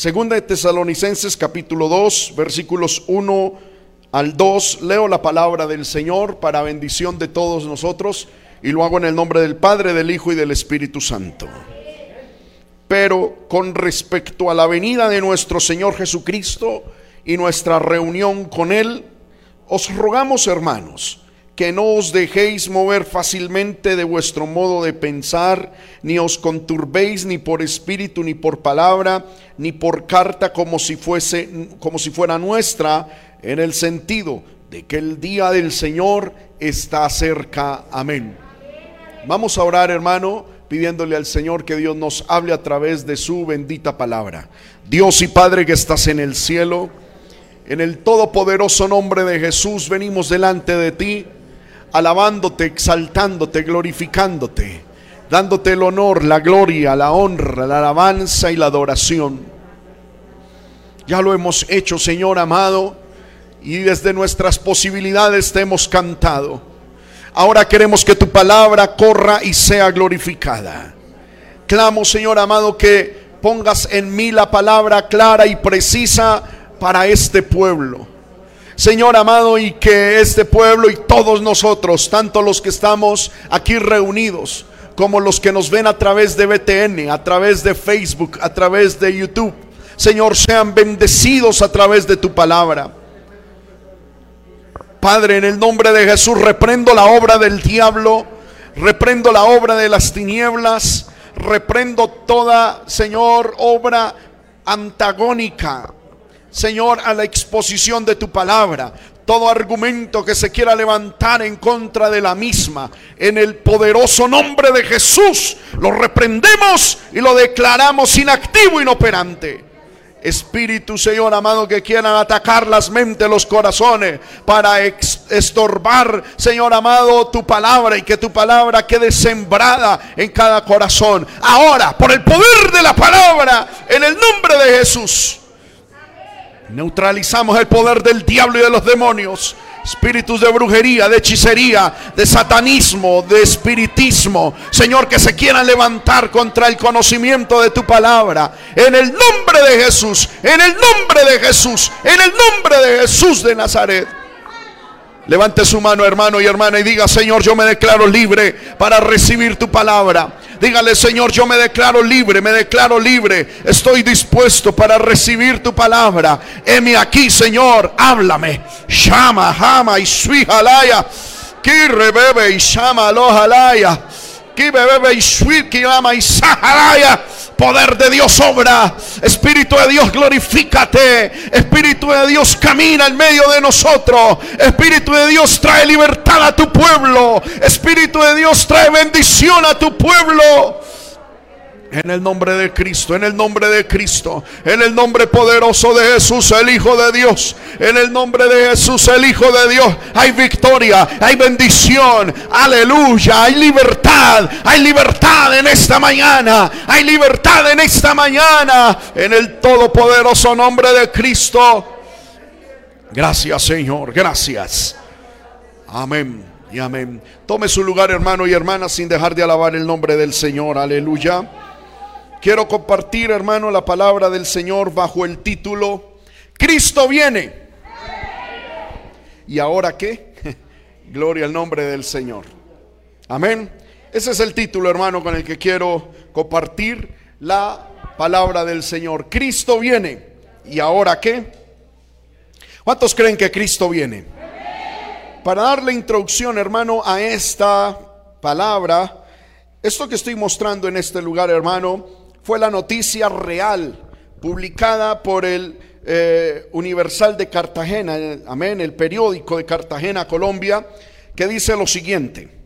Segunda de Tesalonicenses capítulo 2, versículos 1 al 2. Leo la palabra del Señor para bendición de todos nosotros y lo hago en el nombre del Padre, del Hijo y del Espíritu Santo. Pero con respecto a la venida de nuestro Señor Jesucristo y nuestra reunión con Él, os rogamos, hermanos, que no os dejéis mover fácilmente de vuestro modo de pensar, ni os conturbéis ni por espíritu, ni por palabra, ni por carta como si fuese como si fuera nuestra, en el sentido de que el día del Señor está cerca. Amén. Vamos a orar, hermano, pidiéndole al Señor que Dios nos hable a través de su bendita palabra. Dios y Padre que estás en el cielo, en el todopoderoso nombre de Jesús venimos delante de ti, alabándote, exaltándote, glorificándote, dándote el honor, la gloria, la honra, la alabanza y la adoración. Ya lo hemos hecho, Señor amado, y desde nuestras posibilidades te hemos cantado. Ahora queremos que tu palabra corra y sea glorificada. Clamo, Señor amado, que pongas en mí la palabra clara y precisa para este pueblo. Señor amado, y que este pueblo y todos nosotros, tanto los que estamos aquí reunidos, como los que nos ven a través de BTN, a través de Facebook, a través de YouTube, Señor, sean bendecidos a través de tu palabra. Padre, en el nombre de Jesús reprendo la obra del diablo, reprendo la obra de las tinieblas, reprendo toda, Señor, obra antagónica, Señor, a la exposición de tu palabra. Todo argumento que se quiera levantar en contra de la misma, en el poderoso nombre de Jesús, lo reprendemos y lo declaramos inactivo, inoperante. Espíritu, Señor amado, que quieran atacar las mentes, los corazones, para estorbar, Señor amado, tu palabra y que tu palabra quede sembrada en cada corazón. Ahora, por el poder de la palabra, en el nombre de Jesús, neutralizamos el poder del diablo y de los demonios espíritus de brujería, de hechicería, de satanismo, de espiritismo, Señor, que se quieran levantar contra el conocimiento de tu palabra. En el nombre de Jesús, en el nombre de Jesús, en el nombre de Jesús de Nazaret. Levante su mano, hermano y hermana, y diga, Señor, yo me declaro libre para recibir tu palabra. Dígale, Señor, yo me declaro libre, me declaro libre. Estoy dispuesto para recibir tu palabra. Heme aquí, Señor, háblame. Llama, jama y suijalaya. Que rebebe y llama alojalaya. Que bebe y suit que ama y. Poder de Dios obra. Espíritu de Dios glorifícate. Espíritu de Dios camina en medio de nosotros. Espíritu de Dios trae libertad a tu pueblo. Espíritu de Dios trae bendición a tu pueblo. En el nombre de Cristo, en el nombre de Cristo, en el nombre poderoso de Jesús, el Hijo de Dios, en el nombre de Jesús, el Hijo de Dios, hay victoria, hay bendición, aleluya, hay libertad, hay libertad en esta mañana, hay libertad en esta mañana, en el todopoderoso nombre de Cristo. Gracias Señor, gracias. Amén y amén. Tome su lugar hermano y hermana sin dejar de alabar el nombre del Señor, aleluya. Quiero compartir, hermano, la palabra del Señor bajo el título Cristo viene. ¿Y ahora qué? Gloria al nombre del Señor. Amén. Ese es el título, hermano, con el que quiero compartir la palabra del Señor. Cristo viene. ¿Y ahora qué? ¿Cuántos creen que Cristo viene? Para darle introducción, hermano, a esta palabra, esto que estoy mostrando en este lugar, hermano, fue la noticia real publicada por el eh, Universal de Cartagena, amén, el periódico de Cartagena, Colombia, que dice lo siguiente.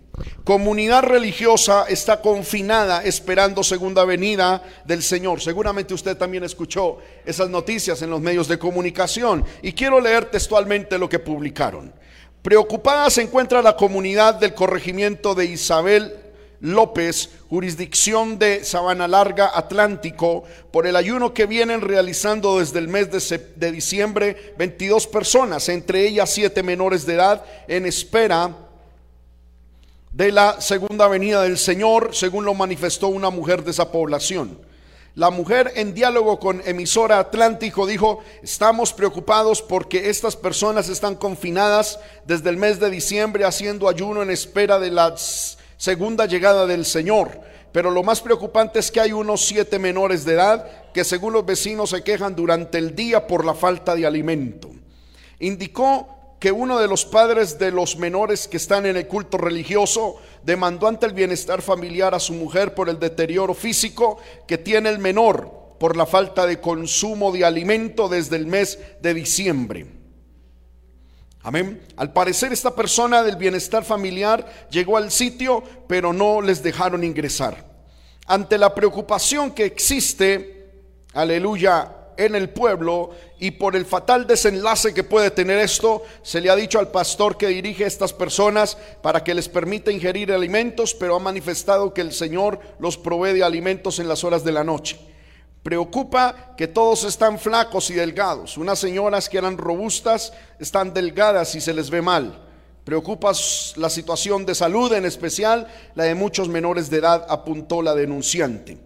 Comunidad religiosa está confinada esperando segunda venida del Señor. Seguramente usted también escuchó esas noticias en los medios de comunicación y quiero leer textualmente lo que publicaron. Preocupada se encuentra la comunidad del corregimiento de Isabel López, jurisdicción de Sabana Larga, Atlántico, por el ayuno que vienen realizando desde el mes de, diciembre 22 personas, entre ellas siete menores de edad, en espera de la segunda venida del Señor, según lo manifestó una mujer de esa población. La mujer en diálogo con emisora Atlántico dijo, estamos preocupados porque estas personas están confinadas desde el mes de diciembre haciendo ayuno en espera de la segunda llegada del Señor. Pero lo más preocupante es que hay unos siete menores de edad que según los vecinos se quejan durante el día por la falta de alimento. Indicó que uno de los padres de los menores que están en el culto religioso demandó ante el bienestar familiar a su mujer por el deterioro físico que tiene el menor por la falta de consumo de alimento desde el mes de diciembre. Amén. Al parecer esta persona del bienestar familiar llegó al sitio, pero no les dejaron ingresar. Ante la preocupación que existe, aleluya, en el pueblo y por el fatal desenlace que puede tener esto, se le ha dicho al pastor que dirige a estas personas para que les permita ingerir alimentos, pero ha manifestado que el Señor los provee de alimentos en las horas de la noche. Preocupa que todos están flacos y delgados. Unas señoras que eran robustas están delgadas y se les ve mal. Preocupa la situación de salud, en especial la de muchos menores de edad, apuntó la denunciante.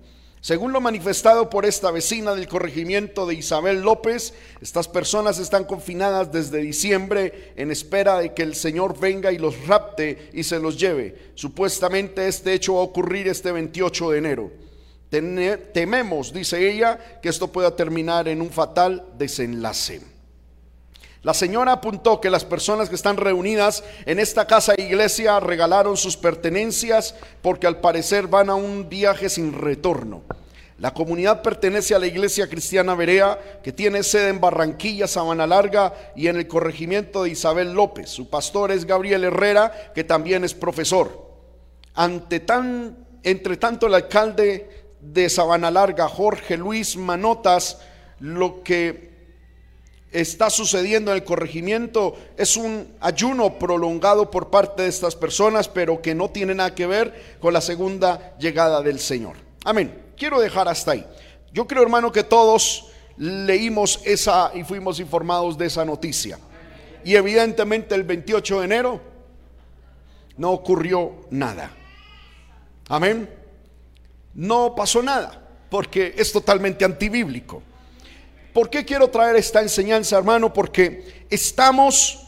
Según lo manifestado por esta vecina del corregimiento de Isabel López, estas personas están confinadas desde diciembre en espera de que el Señor venga y los rapte y se los lleve. Supuestamente este hecho va a ocurrir este 28 de enero. Tememos, dice ella, que esto pueda terminar en un fatal desenlace. La señora apuntó que las personas que están reunidas en esta casa iglesia regalaron sus pertenencias porque al parecer van a un viaje sin retorno. La comunidad pertenece a la iglesia cristiana Berea, que tiene sede en Barranquilla, Sabana Larga y en el corregimiento de Isabel López. Su pastor es Gabriel Herrera, que también es profesor. Ante tan, entre tanto, el alcalde de Sabana Larga, Jorge Luis Manotas, lo que está sucediendo en el corregimiento es un ayuno prolongado por parte de estas personas, pero que no tiene nada que ver con la segunda llegada del Señor. Amén. Quiero dejar hasta ahí. Yo creo, hermano, que todos leímos esa y fuimos informados de esa noticia. Y evidentemente el 28 de enero no ocurrió nada. Amén. No pasó nada, porque es totalmente antibíblico. ¿Por qué quiero traer esta enseñanza, hermano? Porque estamos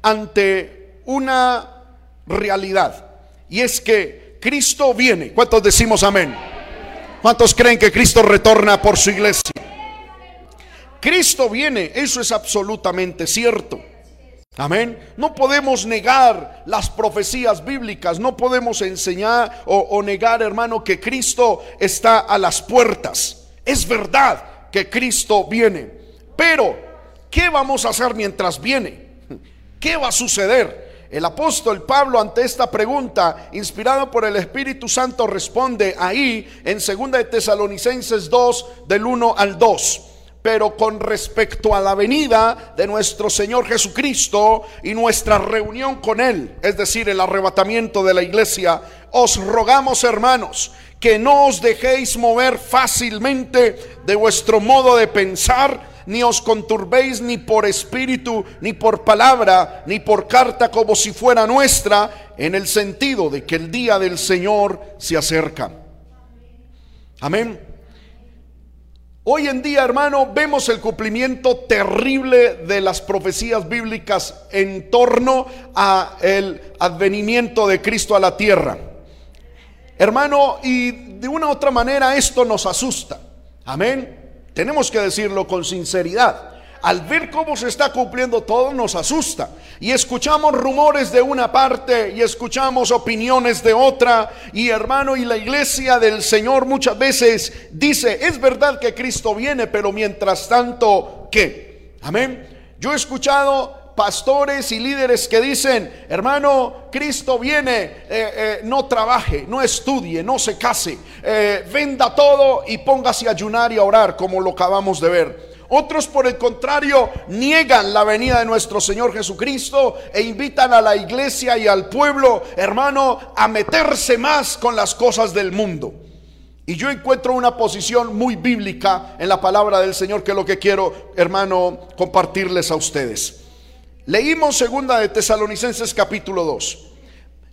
ante una realidad. Y es que Cristo viene. ¿Cuántos decimos amén? ¿Cuántos creen que Cristo retorna por su iglesia? Cristo viene, eso es absolutamente cierto. Amén. No podemos negar las profecías bíblicas, no podemos enseñar o, negar, hermano, que Cristo está a las puertas. Es verdad, que Cristo viene. Pero, ¿qué vamos a hacer mientras viene? ¿Qué va a suceder? El apóstol Pablo ante esta pregunta, inspirado por el Espíritu Santo, responde ahí en 2 de Tesalonicenses 2 del 1 al 2. Pero con respecto a la venida de nuestro Señor Jesucristo y nuestra reunión con Él, es decir, el arrebatamiento de la iglesia, os rogamos hermanos que no os dejéis mover fácilmente de vuestro modo de pensar, ni os conturbéis ni por espíritu, ni por palabra, ni por carta como si fuera nuestra, en el sentido de que el día del Señor se acerca. Amén. Hoy en día, hermano, vemos el cumplimiento terrible de las profecías bíblicas en torno a el advenimiento de Cristo a la tierra. Hermano, y de una u otra manera esto nos asusta. Amén. Tenemos que decirlo con sinceridad. Al ver cómo se está cumpliendo todo nos asusta. Y escuchamos rumores de una parte y escuchamos opiniones de otra. Y hermano, y la iglesia del Señor muchas veces dice, es verdad que Cristo viene, pero mientras tanto, ¿qué? Amén. Yo he escuchado pastores y líderes que dicen, hermano, Cristo viene, eh, eh, no trabaje, no estudie, no se case, eh, venda todo y póngase a ayunar y a orar, como lo acabamos de ver. Otros, por el contrario, niegan la venida de nuestro Señor Jesucristo e invitan a la iglesia y al pueblo, hermano, a meterse más con las cosas del mundo. Y yo encuentro una posición muy bíblica en la palabra del Señor, que es lo que quiero, hermano, compartirles a ustedes. Leímos segunda de Tesalonicenses capítulo 2.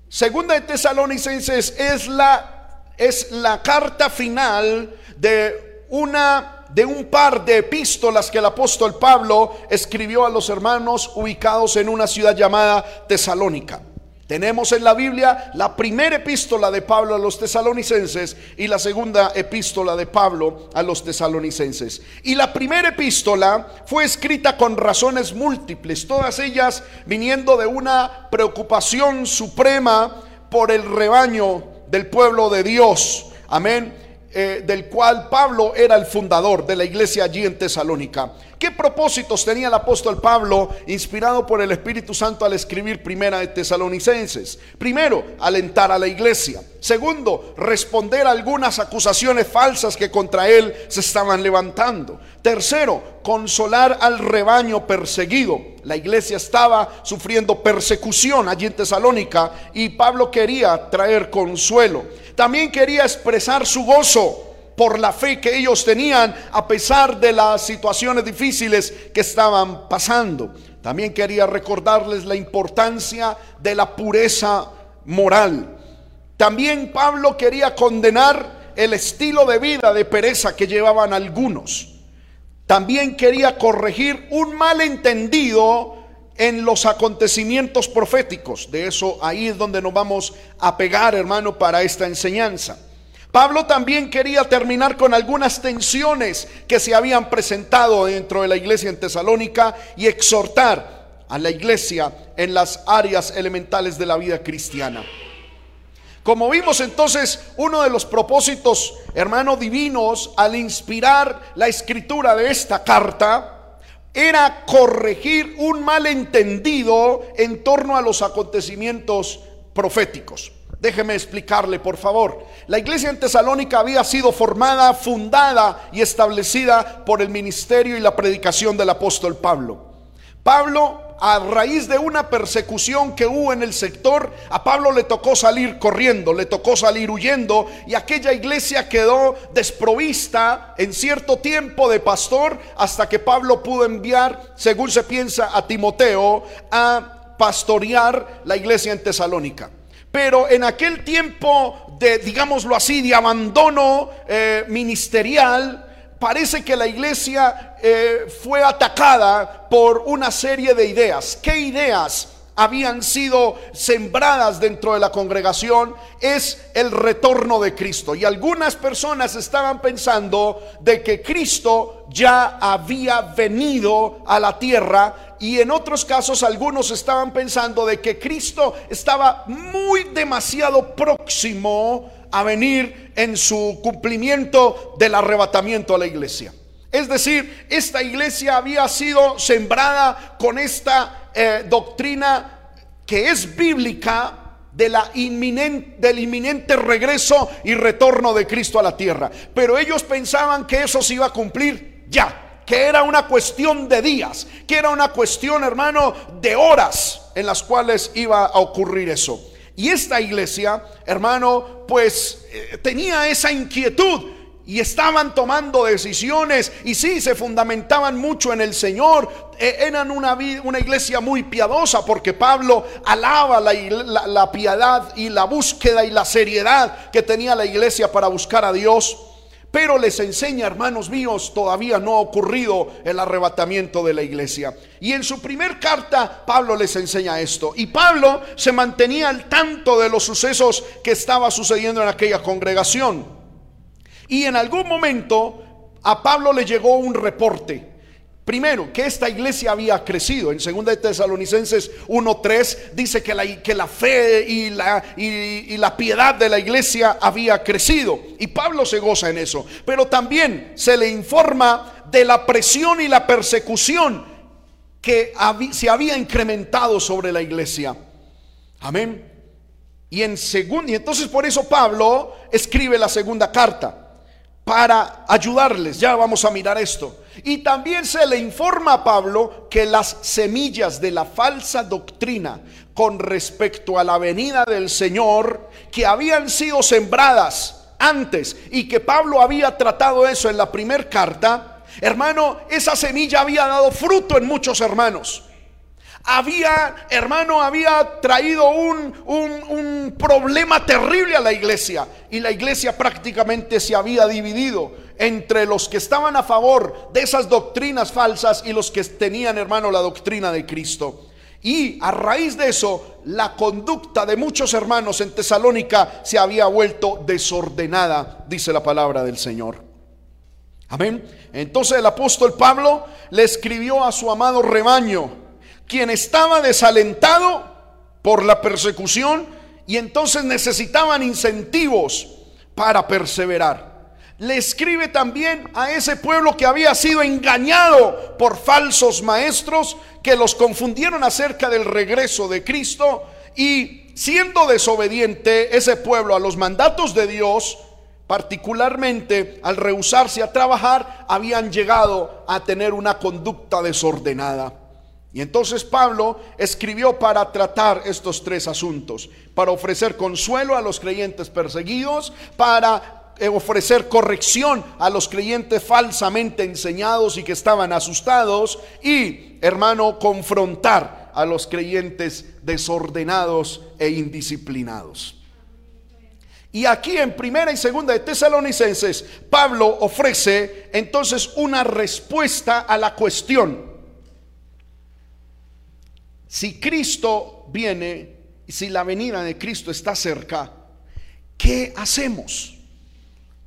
Segunda de Tesalonicenses es la es la carta final de una de un par de epístolas que el apóstol Pablo escribió a los hermanos ubicados en una ciudad llamada Tesalónica. Tenemos en la Biblia la primera epístola de Pablo a los tesalonicenses y la segunda epístola de Pablo a los tesalonicenses. Y la primera epístola fue escrita con razones múltiples, todas ellas viniendo de una preocupación suprema por el rebaño del pueblo de Dios. Amén eh, del cual Pablo era el fundador de la iglesia allí en Tesalónica. ¿Qué propósitos tenía el apóstol Pablo inspirado por el Espíritu Santo al escribir primera de Tesalonicenses? Primero, alentar a la iglesia. Segundo, responder a algunas acusaciones falsas que contra él se estaban levantando. Tercero, consolar al rebaño perseguido. La iglesia estaba sufriendo persecución allí en Tesalónica y Pablo quería traer consuelo. También quería expresar su gozo por la fe que ellos tenían a pesar de las situaciones difíciles que estaban pasando. También quería recordarles la importancia de la pureza moral. También Pablo quería condenar el estilo de vida de pereza que llevaban algunos. También quería corregir un malentendido en los acontecimientos proféticos. De eso ahí es donde nos vamos a pegar, hermano, para esta enseñanza. Pablo también quería terminar con algunas tensiones que se habían presentado dentro de la iglesia en Tesalónica y exhortar a la iglesia en las áreas elementales de la vida cristiana. Como vimos entonces, uno de los propósitos, hermano, divinos al inspirar la escritura de esta carta era corregir un malentendido en torno a los acontecimientos proféticos. Déjeme explicarle, por favor. La iglesia en Tesalónica había sido formada, fundada y establecida por el ministerio y la predicación del apóstol Pablo. Pablo, a raíz de una persecución que hubo en el sector, a Pablo le tocó salir corriendo, le tocó salir huyendo y aquella iglesia quedó desprovista en cierto tiempo de pastor hasta que Pablo pudo enviar, según se piensa, a Timoteo a pastorear la iglesia en Tesalónica. Pero en aquel tiempo de, digámoslo así, de abandono eh, ministerial, parece que la iglesia eh, fue atacada por una serie de ideas. ¿Qué ideas? habían sido sembradas dentro de la congregación es el retorno de Cristo. Y algunas personas estaban pensando de que Cristo ya había venido a la tierra y en otros casos algunos estaban pensando de que Cristo estaba muy demasiado próximo a venir en su cumplimiento del arrebatamiento a la iglesia. Es decir, esta iglesia había sido sembrada con esta eh, doctrina que es bíblica de la inminente, del inminente regreso y retorno de Cristo a la tierra. Pero ellos pensaban que eso se iba a cumplir ya, que era una cuestión de días, que era una cuestión, hermano, de horas en las cuales iba a ocurrir eso. Y esta iglesia, hermano, pues eh, tenía esa inquietud y estaban tomando decisiones y sí, se fundamentaban mucho en el Señor. E, eran una, una iglesia muy piadosa porque Pablo alaba la, la piedad y la búsqueda y la seriedad que tenía la iglesia para buscar a Dios. Pero les enseña, hermanos míos, todavía no ha ocurrido el arrebatamiento de la iglesia. Y en su primer carta, Pablo les enseña esto. Y Pablo se mantenía al tanto de los sucesos que estaba sucediendo en aquella congregación. Y en algún momento a Pablo le llegó un reporte. Primero, que esta iglesia había crecido. En 2 de Tesalonicenses 1.3 dice que la, que la fe y la, y la piedad de la iglesia había crecido. Y Pablo se goza en eso. Pero también se le informa de la presión y la persecución que se había incrementado sobre la iglesia. Amén. Y, en y entonces por eso Pablo escribe la segunda carta para ayudarles. Ya vamos a mirar esto. Y también se le informa a Pablo que las semillas de la falsa doctrina con respecto a la venida del Señor, que habían sido sembradas antes y que Pablo había tratado eso en la primera carta, hermano, esa semilla había dado fruto en muchos hermanos. Había, hermano, había traído un, un, problema terrible a la iglesia. Y la iglesia prácticamente se había dividido entre los que estaban a favor de esas doctrinas falsas y los que tenían, hermano, la doctrina de Cristo. Y a raíz de eso, la conducta de muchos hermanos en Tesalónica se había vuelto desordenada, dice la palabra del Señor. Amén. Entonces el apóstol Pablo le escribió a su amado rebaño, quien estaba desalentado por la persecución y entonces necesitaban incentivos para perseverar. Le escribe también a ese pueblo que había sido engañado por falsos maestros que los confundieron acerca del regreso de Cristo y siendo desobediente ese pueblo a los mandatos de Dios, particularmente al rehusarse a trabajar, habían llegado a tener una conducta desordenada. Y entonces Pablo escribió para tratar estos tres asuntos, para ofrecer consuelo a los creyentes perseguidos, para eh, ofrecer corrección a los creyentes falsamente enseñados y que estaban asustados y, hermano, confrontar a los creyentes desordenados e indisciplinados. Y aquí en primera y segunda de Tesalonicenses, Pablo ofrece entonces una respuesta a la cuestión si Cristo viene si la venida de Cristo está cerca, ¿qué hacemos?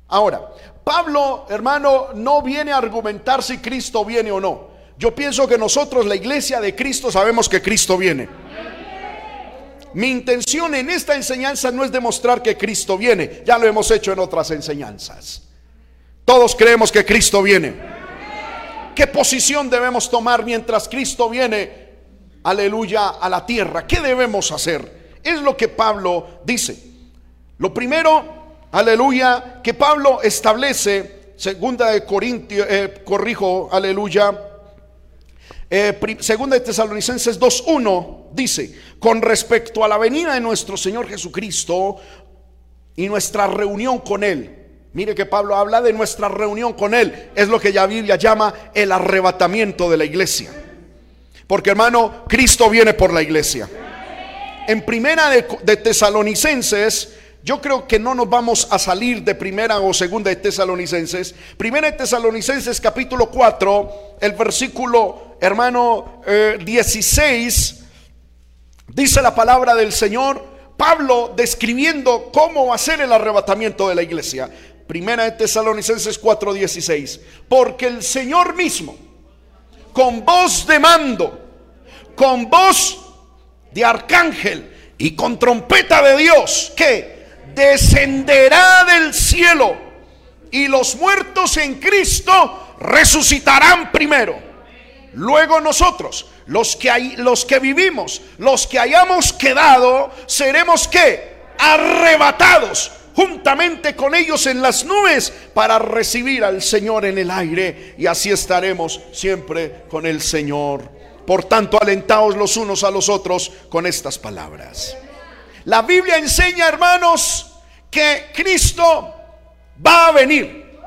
Ahora, Pablo, hermano, no viene a argumentar si Cristo viene o no. Yo pienso que nosotros, la iglesia de Cristo, sabemos que Cristo viene. Mi intención en esta enseñanza no es demostrar que Cristo viene, ya lo hemos hecho en otras enseñanzas. Todos creemos que Cristo viene. ¿Qué posición debemos tomar mientras Cristo viene? Aleluya, a la tierra. ¿Qué debemos hacer? Es lo que Pablo dice. Lo primero, aleluya, que Pablo establece, segunda de Corintios, eh, corrijo, aleluya, eh, segunda de Tesalonicenses 2.1 dice, con respecto a la venida de nuestro Señor Jesucristo y nuestra reunión con Él. Mire que Pablo habla de nuestra reunión con Él. Es lo que ya Biblia llama el arrebatamiento de la iglesia. Porque hermano, Cristo viene por la iglesia. En primera de, Tesalonicenses, yo creo que no nos vamos a salir de primera o segunda de Tesalonicenses. Primera de Tesalonicenses capítulo 4, el versículo hermano 16, eh, dice la palabra del Señor, Pablo describiendo cómo va a ser el arrebatamiento de la iglesia. Primera de Tesalonicenses 4, 16. Porque el Señor mismo, con voz de mando, con voz de arcángel y con trompeta de Dios, que descenderá del cielo y los muertos en Cristo resucitarán primero. Luego nosotros, los que, hay, los que vivimos, los que hayamos quedado, seremos que arrebatados juntamente con ellos en las nubes para recibir al Señor en el aire y así estaremos siempre con el Señor. Por tanto, alentaos los unos a los otros con estas palabras. La Biblia enseña, hermanos, que Cristo va a venir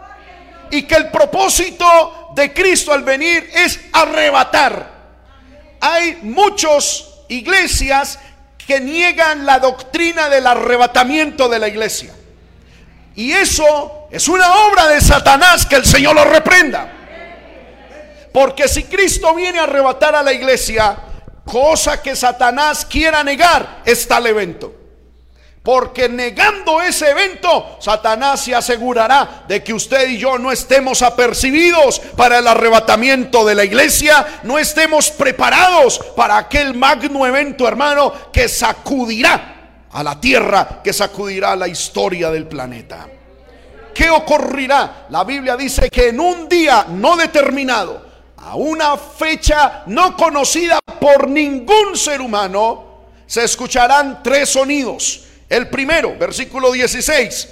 y que el propósito de Cristo al venir es arrebatar. Hay muchas iglesias que niegan la doctrina del arrebatamiento de la iglesia. Y eso es una obra de Satanás que el Señor lo reprenda. Porque si Cristo viene a arrebatar a la iglesia, cosa que Satanás quiera negar, está el evento. Porque negando ese evento, Satanás se asegurará de que usted y yo no estemos apercibidos para el arrebatamiento de la iglesia, no estemos preparados para aquel magno evento, hermano, que sacudirá a la tierra, que sacudirá la historia del planeta. ¿Qué ocurrirá? La Biblia dice que en un día no determinado, a una fecha no conocida por ningún ser humano, se escucharán tres sonidos. El primero, versículo 16,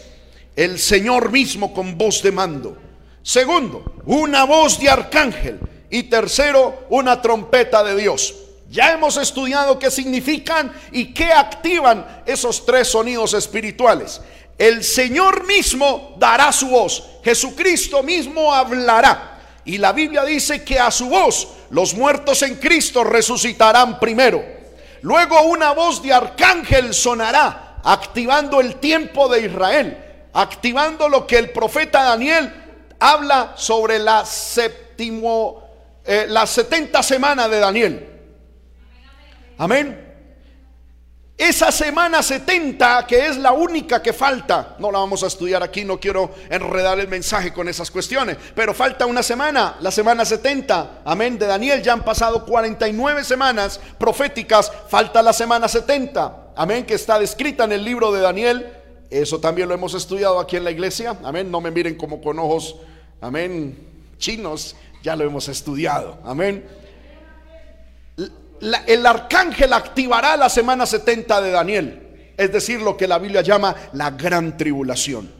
el Señor mismo con voz de mando. Segundo, una voz de arcángel. Y tercero, una trompeta de Dios. Ya hemos estudiado qué significan y qué activan esos tres sonidos espirituales. El Señor mismo dará su voz. Jesucristo mismo hablará. Y la Biblia dice que a su voz Los muertos en Cristo resucitarán primero. Luego una voz de arcángel sonará, activando el tiempo de Israel, activando lo que el profeta Daniel habla sobre la séptimo, eh, la 70 semana de Daniel. Amén. Esa semana 70, que es la única que falta, no la vamos a estudiar aquí, no quiero enredar el mensaje con esas cuestiones, pero falta una semana, la semana 70, amén, de Daniel, ya han pasado 49 semanas proféticas, falta la semana 70, amén, que está descrita en el libro de Daniel, eso también lo hemos estudiado aquí en la iglesia, amén, no me miren como con ojos, amén, chinos, ya lo hemos estudiado, amén el arcángel activará la semana 70 de Daniel, es decir, lo que la Biblia llama la gran tribulación.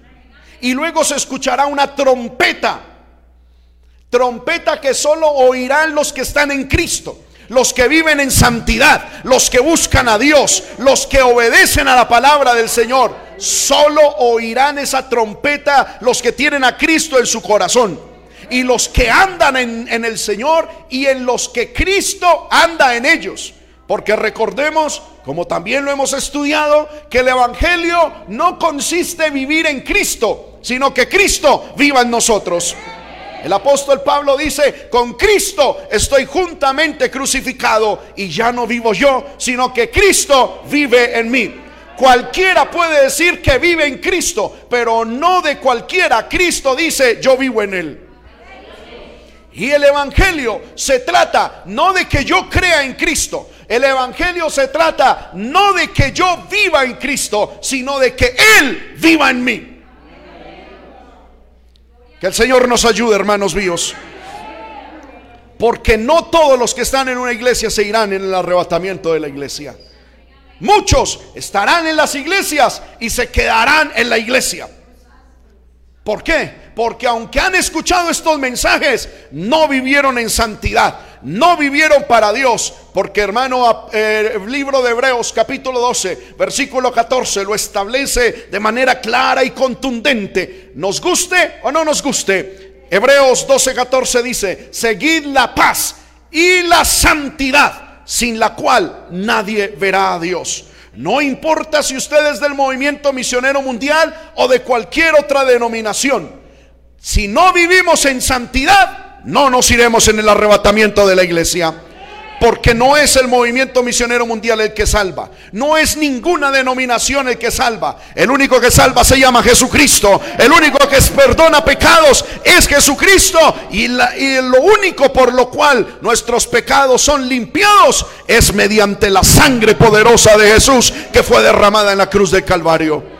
Y luego se escuchará una trompeta, trompeta que solo oirán los que están en Cristo los que viven en santidad, los que buscan a Dios, los que obedecen a la palabra del Señor, solo oirán esa trompeta los que tienen a Cristo en su corazón y los que andan en, el Señor y en los que Cristo anda en ellos. Porque recordemos, como también lo hemos estudiado, que el Evangelio no consiste en vivir en Cristo, sino que Cristo viva en nosotros. El apóstol Pablo dice, con Cristo estoy juntamente crucificado y ya no vivo yo, sino que Cristo vive en mí. Cualquiera puede decir que vive en Cristo, pero no de cualquiera. Cristo dice, yo vivo en él. Y el Evangelio se trata no de que yo crea en Cristo. El Evangelio se trata no de que yo viva en Cristo, sino de que Él viva en mí. Que el Señor nos ayude, hermanos míos. Porque no todos los que están en una iglesia se irán en el arrebatamiento de la iglesia. Muchos estarán en las iglesias y se quedarán en la iglesia. ¿Por qué? Porque aunque han escuchado estos mensajes, no vivieron en santidad, no vivieron para Dios. Porque hermano, eh, el libro de Hebreos capítulo 12, versículo 14 lo establece de manera clara y contundente. Nos guste o no nos guste. Hebreos 12, 14 dice, seguid la paz y la santidad, sin la cual nadie verá a Dios. No importa si usted es del movimiento misionero mundial o de cualquier otra denominación. Si no vivimos en santidad, no nos iremos en el arrebatamiento de la iglesia. Porque no es el movimiento misionero mundial el que salva. No es ninguna denominación el que salva. El único que salva se llama Jesucristo. El único que perdona pecados es Jesucristo. Y, lo único por lo cual nuestros pecados son limpiados es mediante la sangre poderosa de Jesús que fue derramada en la cruz del Calvario.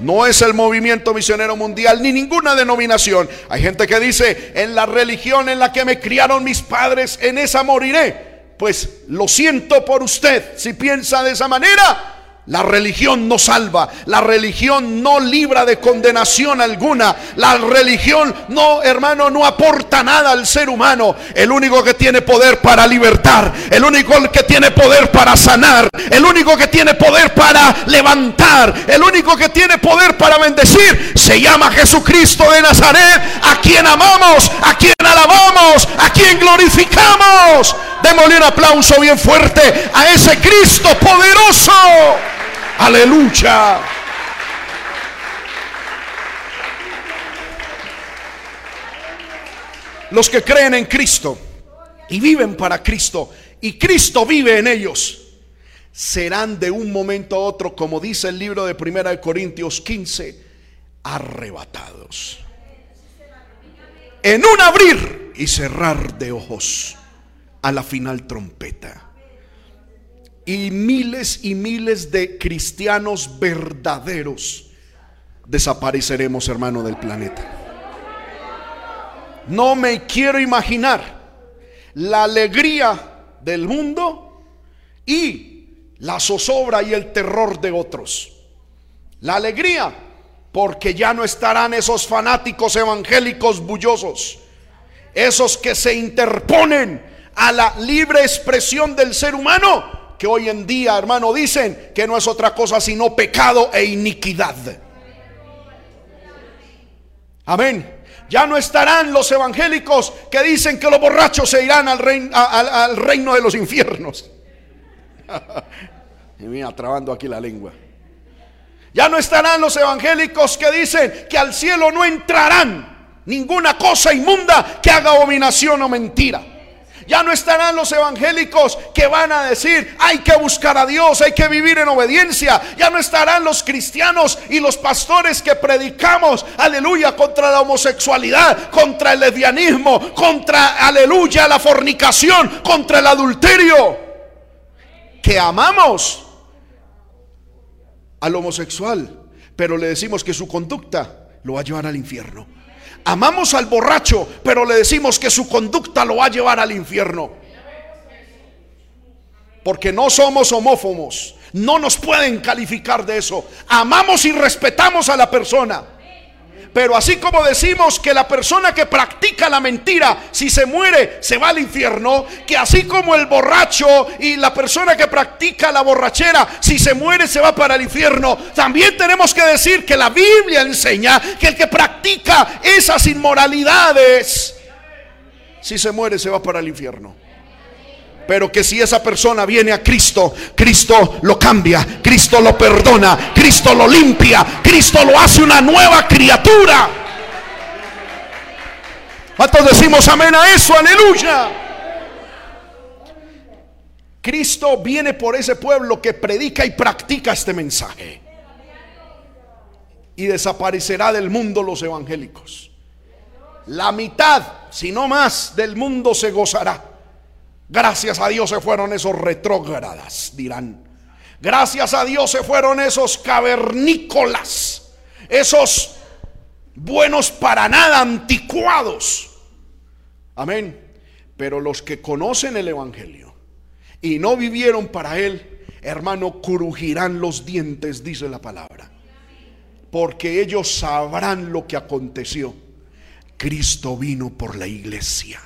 No es el movimiento misionero mundial ni ninguna denominación. Hay gente que dice, en la religión en la que me criaron mis padres, en esa moriré. Pues lo siento por usted si piensa de esa manera. La religión no salva, la religión no libra de condenación alguna, la religión no, hermano, no aporta nada al ser humano. El único que tiene poder para libertar, el único que tiene poder para sanar, el único que tiene poder para levantar, el único que tiene poder para bendecir, se llama Jesucristo de Nazaret, a quien amamos, a quien alabamos, a quien glorificamos. Démosle un aplauso bien fuerte a ese Cristo poderoso. Aleluya. Los que creen en Cristo y viven para Cristo y Cristo vive en ellos, serán de un momento a otro, como dice el libro de Primera de Corintios 15, arrebatados. En un abrir y cerrar de ojos a la final trompeta. Y miles y miles de cristianos verdaderos desapareceremos, hermano, del planeta. No me quiero imaginar la alegría del mundo y la zozobra y el terror de otros. La alegría porque ya no estarán esos fanáticos evangélicos bullosos, esos que se interponen a la libre expresión del ser humano, que hoy en día, hermano, dicen que no es otra cosa sino pecado e iniquidad. Amén. Ya no estarán los evangélicos que dicen que los borrachos se irán al reino, de los infiernos. y mira, trabando aquí la lengua. Ya no estarán los evangélicos que dicen que al cielo no entrarán ninguna cosa inmunda que haga abominación o mentira. Ya no estarán los evangélicos que van a decir, hay que buscar a Dios, hay que vivir en obediencia. Ya no estarán los cristianos y los pastores que predicamos, aleluya, contra la homosexualidad, contra el lesbianismo, contra, aleluya, la fornicación, contra el adulterio. Que amamos al homosexual, pero le decimos que su conducta lo va a llevar al infierno. Amamos al borracho, pero le decimos que su conducta lo va a llevar al infierno. Porque no somos homófobos. No nos pueden calificar de eso. Amamos y respetamos a la persona. Pero así como decimos que la persona que practica la mentira, si se muere, se va al infierno, que así como el borracho y la persona que practica la borrachera, si se muere, se va para el infierno, también tenemos que decir que la Biblia enseña que el que practica esas inmoralidades, si se muere, se va para el infierno. Pero que si esa persona viene a Cristo, Cristo lo cambia, Cristo lo perdona, Cristo lo limpia, Cristo lo hace una nueva criatura. ¿Cuántos decimos amén a eso? Aleluya. Cristo viene por ese pueblo que predica y practica este mensaje. Y desaparecerá del mundo los evangélicos. La mitad, si no más, del mundo se gozará. Gracias a Dios se fueron esos retrógradas, dirán. Gracias a Dios se fueron esos cavernícolas, esos buenos para nada, anticuados. Amén. Pero los que conocen el Evangelio y no vivieron para él, hermano, crujirán los dientes, dice la palabra. Porque ellos sabrán lo que aconteció. Cristo vino por la iglesia.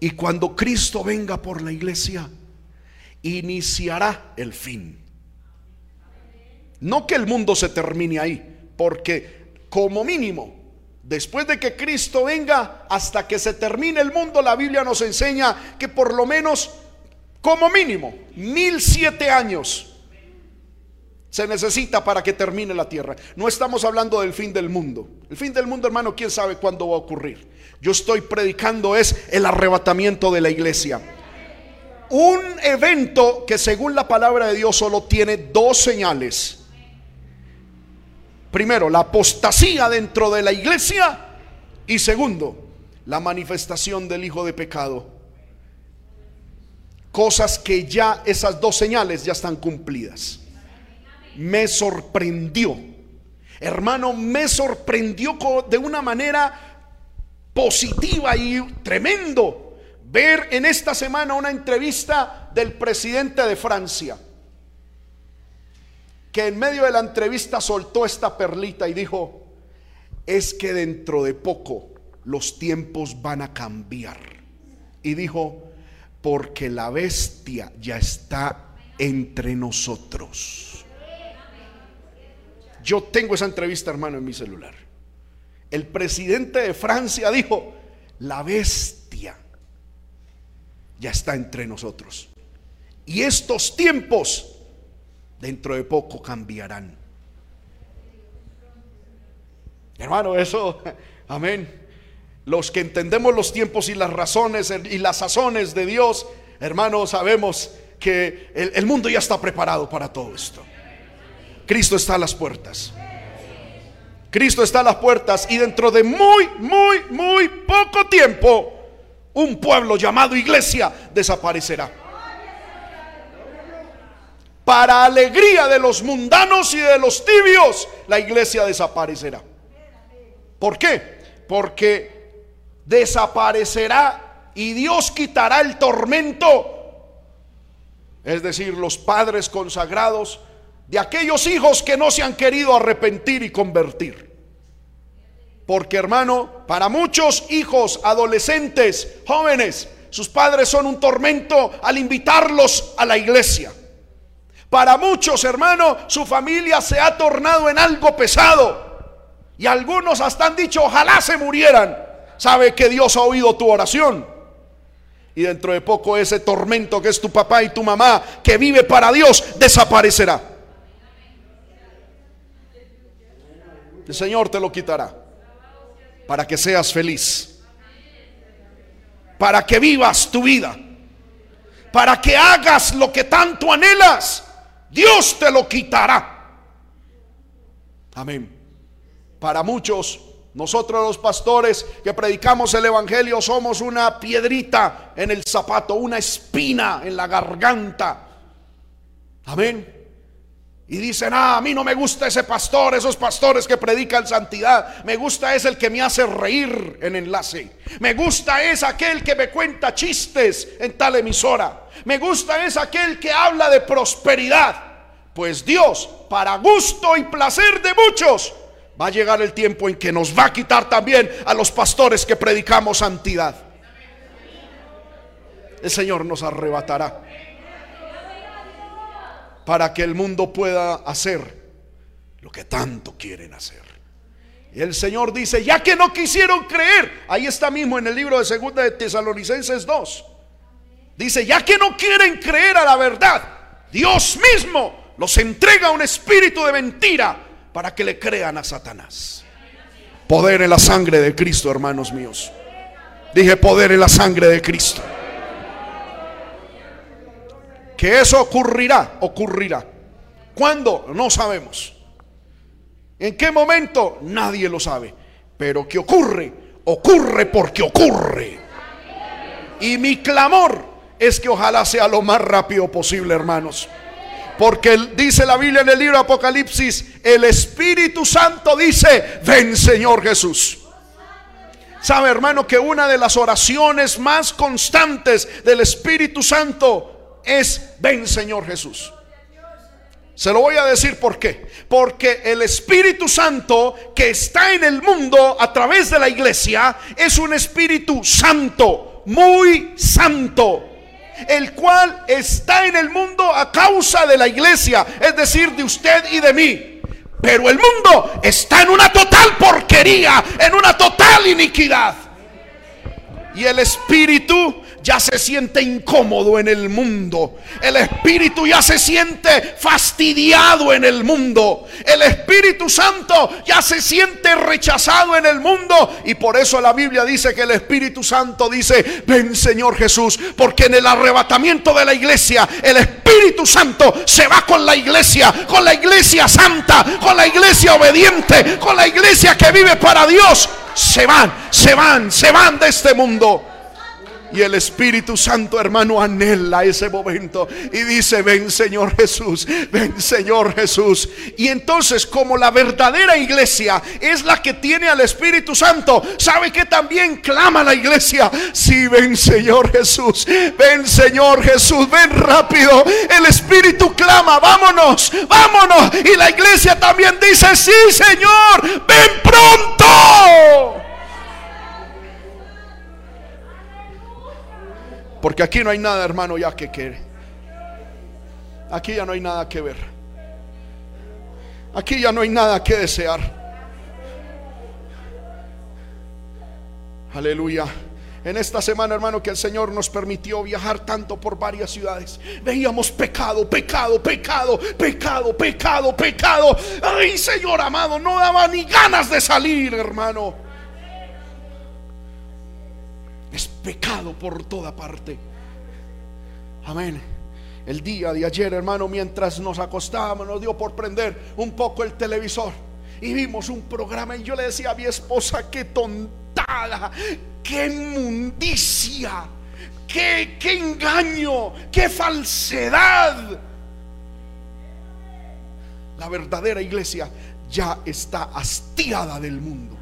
Y cuando Cristo venga por la iglesia, iniciará el fin. No que el mundo se termine ahí, porque como mínimo, después de que Cristo venga, hasta que se termine el mundo, la Biblia nos enseña que por lo menos, como mínimo, mil siete años se necesita para que termine la tierra. No estamos hablando del fin del mundo. El fin del mundo, hermano, quién sabe cuándo va a ocurrir. Yo estoy predicando es el arrebatamiento de la iglesia. Un evento que según la palabra de Dios solo tiene dos señales. Primero, la apostasía dentro de la iglesia. Y segundo, la manifestación del Hijo de Pecado. Cosas que ya, esas dos señales ya están cumplidas me sorprendió. Hermano, me sorprendió de una manera positiva y tremendo ver en esta semana una entrevista del presidente de Francia, que en medio de la entrevista soltó esta perlita y dijo, es que dentro de poco los tiempos van a cambiar. Y dijo, porque la bestia ya está entre nosotros. Yo tengo esa entrevista, hermano, en mi celular. El presidente de Francia dijo, la bestia ya está entre nosotros. Y estos tiempos dentro de poco cambiarán. Hermano, eso, amén. Los que entendemos los tiempos y las razones y las sazones de Dios, hermano, sabemos que el, el mundo ya está preparado para todo esto. Cristo está a las puertas. Cristo está a las puertas y dentro de muy, muy, muy poco tiempo, un pueblo llamado iglesia desaparecerá. Para alegría de los mundanos y de los tibios, la iglesia desaparecerá. ¿Por qué? Porque desaparecerá y Dios quitará el tormento. Es decir, los padres consagrados de aquellos hijos que no se han querido arrepentir y convertir. Porque hermano, para muchos hijos, adolescentes, jóvenes, sus padres son un tormento al invitarlos a la iglesia. Para muchos, hermano, su familia se ha tornado en algo pesado. Y algunos hasta han dicho, ojalá se murieran. Sabe que Dios ha oído tu oración. Y dentro de poco ese tormento que es tu papá y tu mamá, que vive para Dios, desaparecerá. El Señor te lo quitará. Para que seas feliz. Para que vivas tu vida. Para que hagas lo que tanto anhelas. Dios te lo quitará. Amén. Para muchos, nosotros los pastores que predicamos el Evangelio somos una piedrita en el zapato, una espina en la garganta. Amén. Y dicen, ah, a mí no me gusta ese pastor, esos pastores que predican santidad. Me gusta es el que me hace reír en enlace. Me gusta es aquel que me cuenta chistes en tal emisora. Me gusta es aquel que habla de prosperidad. Pues Dios, para gusto y placer de muchos, va a llegar el tiempo en que nos va a quitar también a los pastores que predicamos santidad. El Señor nos arrebatará para que el mundo pueda hacer lo que tanto quieren hacer. Y el Señor dice, ya que no quisieron creer, ahí está mismo en el libro de Segunda de Tesalonicenses 2. Dice, ya que no quieren creer a la verdad, Dios mismo los entrega un espíritu de mentira para que le crean a Satanás. Poder en la sangre de Cristo, hermanos míos. Dije poder en la sangre de Cristo. Que eso ocurrirá, ocurrirá. ¿Cuándo? No sabemos. ¿En qué momento? Nadie lo sabe. Pero que ocurre, ocurre porque ocurre. Y mi clamor es que ojalá sea lo más rápido posible, hermanos. Porque dice la Biblia en el libro de Apocalipsis, el Espíritu Santo dice, ven Señor Jesús. Sabe hermano que una de las oraciones más constantes del Espíritu Santo es, ven Señor Jesús. Se lo voy a decir por qué. Porque el Espíritu Santo que está en el mundo a través de la iglesia es un Espíritu Santo, muy santo el cual está en el mundo a causa de la iglesia, es decir, de usted y de mí. Pero el mundo está en una total porquería, en una total iniquidad. Y el Espíritu ya se siente incómodo en el mundo. El Espíritu ya se siente fastidiado en el mundo. El Espíritu Santo ya se siente rechazado en el mundo. Y por eso la Biblia dice que el Espíritu Santo dice, ven Señor Jesús, porque en el arrebatamiento de la iglesia, el Espíritu Santo se va con la iglesia, con la iglesia santa, con la iglesia obediente, con la iglesia que vive para Dios. Se van, se van, se van de este mundo. Y el Espíritu Santo, hermano, anhela ese momento y dice, ven Señor Jesús, ven Señor Jesús. Y entonces, como la verdadera iglesia es la que tiene al Espíritu Santo, sabe que también clama la iglesia, sí, ven Señor Jesús, ven Señor Jesús, ven rápido. El Espíritu clama, vámonos, vámonos. Y la iglesia también dice, sí Señor, ven pronto. Porque aquí no hay nada, hermano, ya que quiere. Aquí ya no hay nada que ver. Aquí ya no hay nada que desear. Aleluya. En esta semana, hermano, que el Señor nos permitió viajar tanto por varias ciudades, veíamos pecado, pecado, pecado, pecado, pecado, pecado. Ay, Señor amado, no daba ni ganas de salir, hermano. Es pecado por toda parte. Amén. El día de ayer, hermano, mientras nos acostábamos, nos dio por prender un poco el televisor. Y vimos un programa y yo le decía a mi esposa, qué tontada, qué inmundicia, qué, qué engaño, qué falsedad. La verdadera iglesia ya está hastiada del mundo.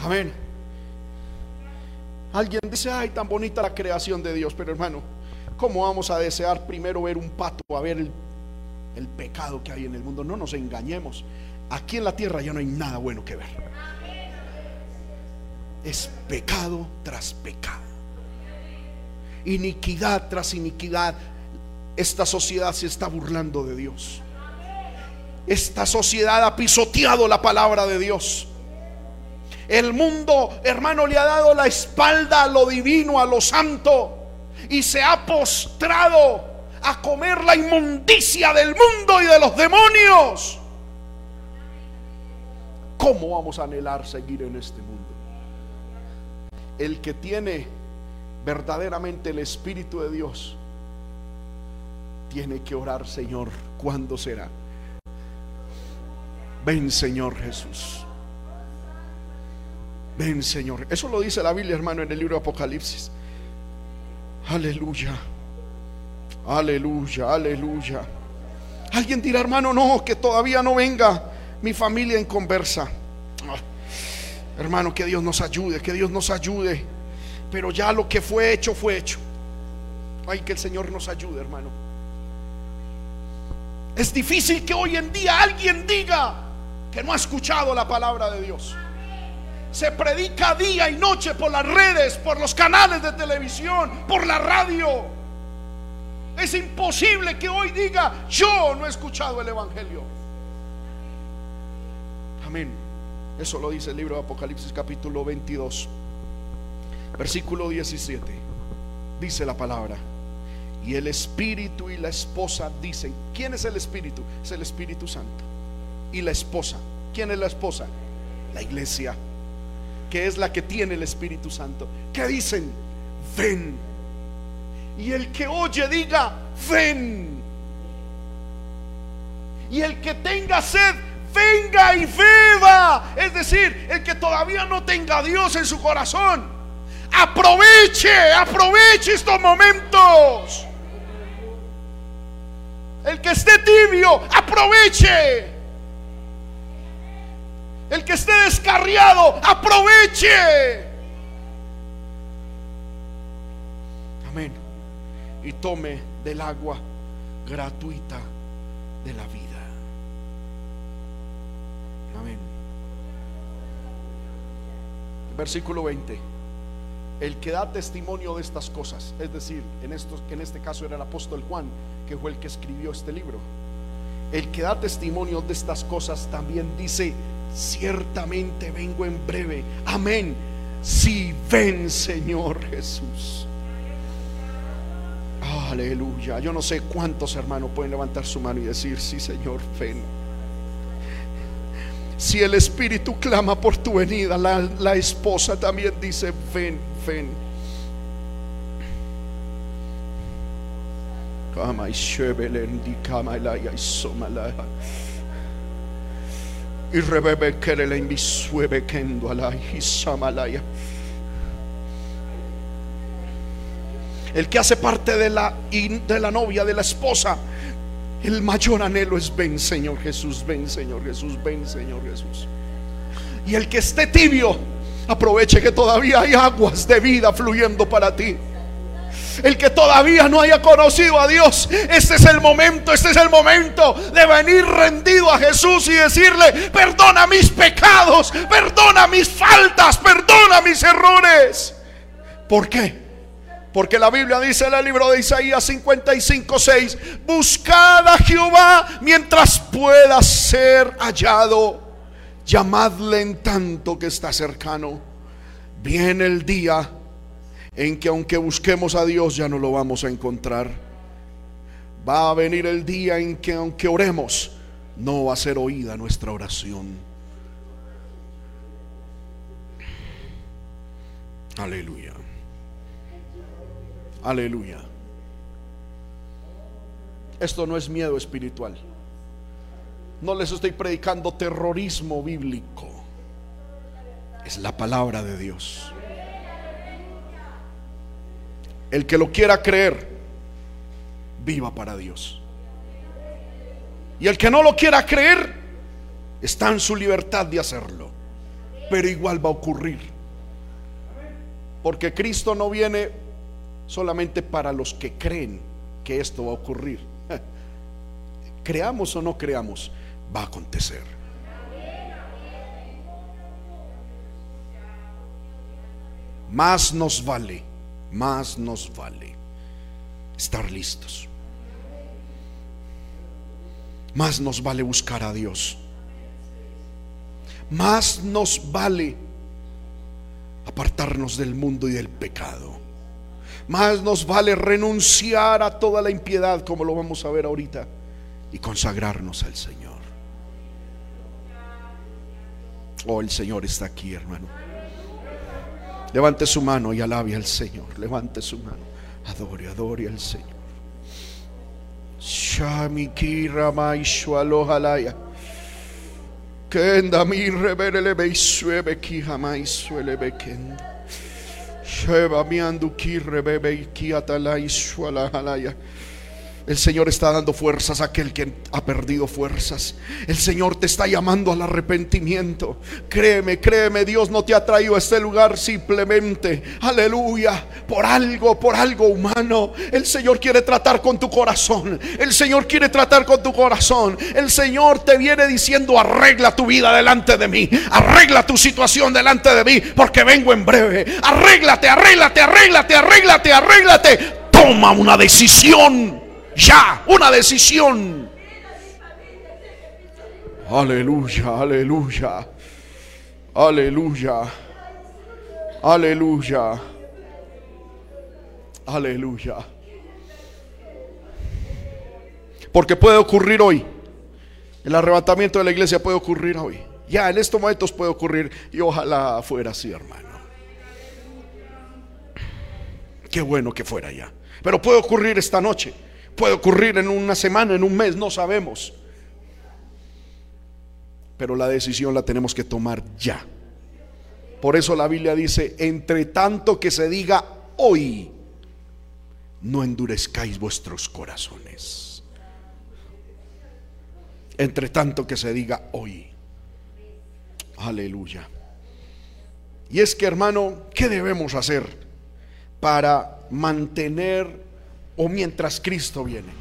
Amén. Alguien dice, ay, tan bonita la creación de Dios, pero hermano, ¿cómo vamos a desear primero ver un pato, a ver el, el pecado que hay en el mundo? No nos engañemos. Aquí en la tierra ya no hay nada bueno que ver. Es pecado tras pecado. Iniquidad tras iniquidad. Esta sociedad se está burlando de Dios. esta sociedad ha pisoteado la palabra de Dios. El mundo, hermano, le ha dado la espalda a lo divino, a lo santo, y se ha postrado a comer la inmundicia del mundo y de los demonios. ¿Cómo vamos a anhelar seguir en este mundo? El que tiene verdaderamente el Espíritu de Dios tiene que orar, Señor, ¿cuándo será? Ven, Señor Jesús. Ven, Señor. Eso lo dice la Biblia, hermano, en el libro de Apocalipsis. Aleluya. Aleluya, aleluya. Alguien dirá, hermano, no, que todavía no venga mi familia en conversa. Ah, hermano, que Dios nos ayude, que Dios nos ayude. Pero ya lo que fue hecho, fue hecho. Ay, que el Señor nos ayude, hermano. Es difícil que hoy en día alguien diga que no ha escuchado la palabra de Dios. Se predica día y noche por las redes, por los canales de televisión, por la radio. Es imposible que hoy diga, yo no he escuchado el Evangelio. Amén. Eso lo dice el libro de Apocalipsis capítulo 22, versículo 17. Dice la palabra. Y el Espíritu y la esposa dicen, ¿quién es el Espíritu? Es el Espíritu Santo. Y la esposa, ¿quién es la esposa? La iglesia, que es la que tiene el Espíritu Santo. ¿Qué dicen? Ven y el que oye diga, ven. Y el que tenga sed, venga y beba. Es decir, el que todavía no tenga a Dios en su corazón, aproveche, aproveche estos momentos. El que esté tibio, aproveche. El que esté descarriado, aproveche. Amén y tome del agua gratuita de la vida. Amén. Versículo 20. El que da testimonio de estas cosas, es decir, en, en este caso era el apóstol Juan, que fue el que escribió este libro. El que da testimonio de estas cosas también dice, ciertamente vengo en breve. Amén. Si ven, Señor Jesús. Aleluya. Yo no sé cuántos hermanos pueden levantar su mano y decir, sí Señor, ven. Si el Espíritu clama por tu venida, la, esposa también dice, ven, ven. Y rebebe kendo samalaya. el que hace parte de la, de la novia, de la esposa, el mayor anhelo es ven Señor Jesús, ven Señor Jesús, ven Señor Jesús. Y el que esté tibio, aproveche que todavía hay aguas de vida fluyendo para ti. El que todavía no haya conocido a Dios, este es el momento, este es el momento de venir rendido a Jesús y decirle, perdona mis pecados, perdona mis faltas, perdona mis errores. ¿Por qué? Porque la Biblia dice en el libro de Isaías 55, 6, buscad a Jehová mientras pueda ser hallado. Llamadle en tanto que está cercano. Viene el día en que aunque busquemos a Dios ya no lo vamos a encontrar. Va a venir el día en que aunque oremos, no va a ser oída nuestra oración. Aleluya. Aleluya. Esto no es miedo espiritual. No les estoy predicando terrorismo bíblico. Es la palabra de Dios. El que lo quiera creer, viva para Dios. Y el que no lo quiera creer, está en su libertad de hacerlo. Pero igual va a ocurrir. Porque Cristo no viene solamente para los que creen que esto va a ocurrir. Creamos o no creamos, va a acontecer. Más nos vale, más nos vale estar listos. más nos vale buscar a Dios. Más nos vale apartarnos del mundo y del pecado. Más nos vale renunciar a toda la impiedad, como lo vamos a ver ahorita, y consagrarnos al Señor. Oh, el Señor está aquí, hermano. Levante su mano y alabe al Señor. Levante su mano. Adore, adore al Señor. Shamikira maishwalohalaya. Kenda mi rebele beisuebe ki jamai suele bekenda. Sheba mi anduki rebebe ki. El Señor está dando fuerzas a aquel que ha perdido fuerzas. El Señor te está llamando al arrepentimiento. Créeme, créeme, Dios no te ha traído a este lugar simplemente, aleluya, por algo, por algo humano. El Señor quiere tratar con tu corazón. El Señor quiere tratar con tu corazón. El Señor te viene diciendo, arregla tu vida delante de mí. Arregla tu situación delante de mí, porque vengo en breve. Arréglate, arréglate, arréglate, arréglate, arréglate. Toma una decisión ya, una decisión. Aleluya, aleluya. Aleluya. Aleluya. Aleluya. Porque puede ocurrir hoy. El arrebatamiento de la iglesia puede ocurrir hoy. Ya en estos momentos puede ocurrir y ojalá fuera así, hermano. Qué bueno que fuera ya. Pero puede ocurrir esta noche. Puede ocurrir en una semana, en un mes, no sabemos. Pero la decisión la tenemos que tomar ya. Por eso la Biblia dice, entre tanto que se diga hoy, no endurezcáis vuestros corazones. Entre tanto que se diga hoy. Aleluya. Y es que hermano, ¿qué debemos hacer para mantener o mientras Cristo viene.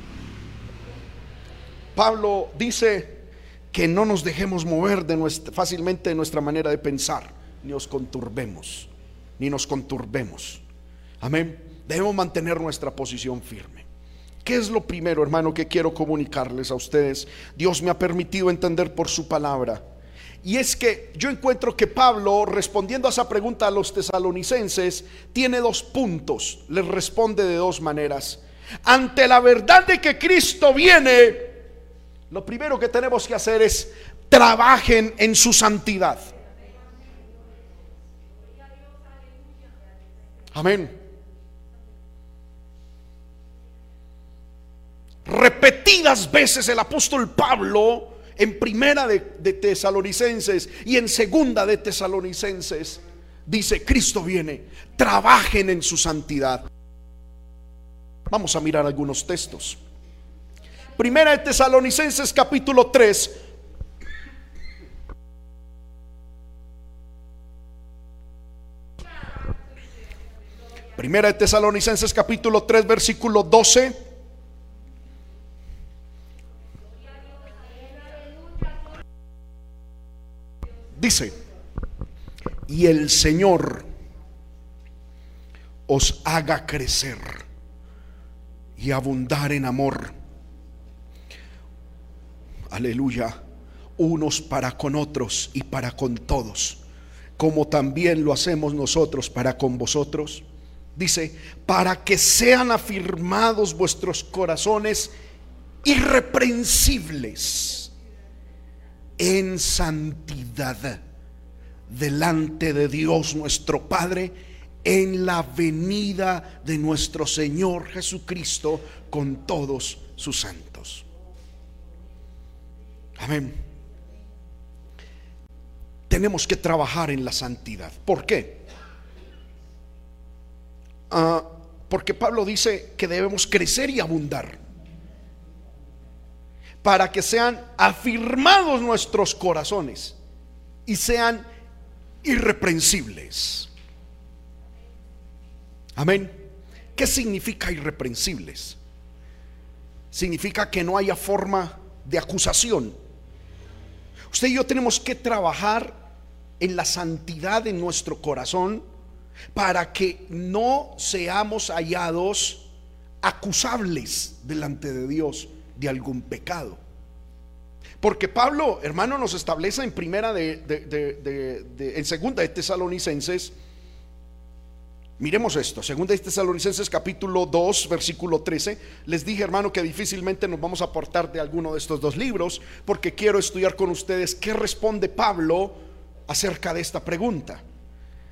Pablo dice que no nos dejemos mover fácilmente de nuestra manera de pensar, ni nos conturbemos, ni nos conturbemos. Amén. Debemos mantener nuestra posición firme. ¿Qué es lo primero, hermano, que quiero comunicarles a ustedes? Dios me ha permitido entender por su palabra. Y es que yo encuentro que Pablo, respondiendo a esa pregunta a los tesalonicenses, tiene dos puntos. Les responde de dos maneras. Ante la verdad de que Cristo viene, lo primero que tenemos que hacer es trabajen en su santidad. Amén. Repetidas veces el apóstol Pablo en primera de, tesalonicenses y en segunda de tesalonicenses dice, Cristo viene, trabajen en su santidad. Vamos a mirar algunos textos. Primera de Tesalonicenses capítulo 3. Primera de Tesalonicenses capítulo 3 versículo 12. Dice, y el Señor os haga crecer y abundar en amor. Aleluya. Unos para con otros y para con todos, como también lo hacemos nosotros para con vosotros. Dice, para que sean afirmados vuestros corazones irreprensibles en santidad delante de Dios nuestro Padre en la venida de nuestro Señor Jesucristo con todos sus santos. Amén. Tenemos que trabajar en la santidad. ¿Por qué? Ah, porque Pablo dice que debemos crecer y abundar para que sean afirmados nuestros corazones y sean irreprensibles. Amén. ¿Qué significa irreprensibles? Significa que no haya forma de acusación. Usted y yo tenemos que trabajar en la santidad de nuestro corazón para que no seamos hallados acusables delante de Dios de algún pecado. Porque Pablo, hermano, nos establece en primera de, de, en segunda de Tesalonicenses. Miremos esto, segunda de Tesalonicenses capítulo 2, versículo 13. Les dije, hermano, que difícilmente nos vamos a aportar de alguno de estos dos libros, porque quiero estudiar con ustedes qué responde Pablo acerca de esta pregunta.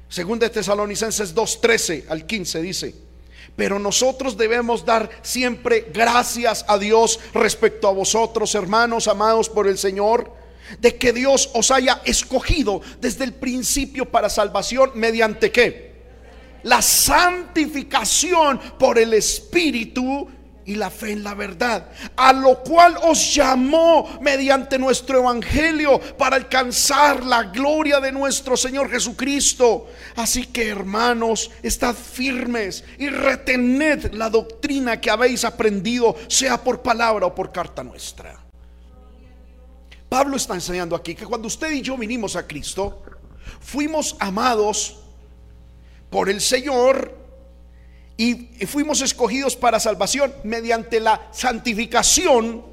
Segunda de Tesalonicenses 2, 13 al 15 dice, pero nosotros debemos dar siempre gracias a Dios respecto a vosotros, hermanos amados por el Señor, de que Dios os haya escogido desde el principio para salvación mediante qué? La santificación por el Espíritu y la fe en la verdad, a lo cual os llamó mediante nuestro evangelio para alcanzar la gloria de nuestro Señor Jesucristo. Así que hermanos, estad firmes y retened la doctrina que habéis aprendido, sea por palabra o por carta nuestra. Pablo está enseñando aquí que cuando usted y yo vinimos a Cristo, fuimos amados por el Señor y fuimos escogidos para salvación mediante la santificación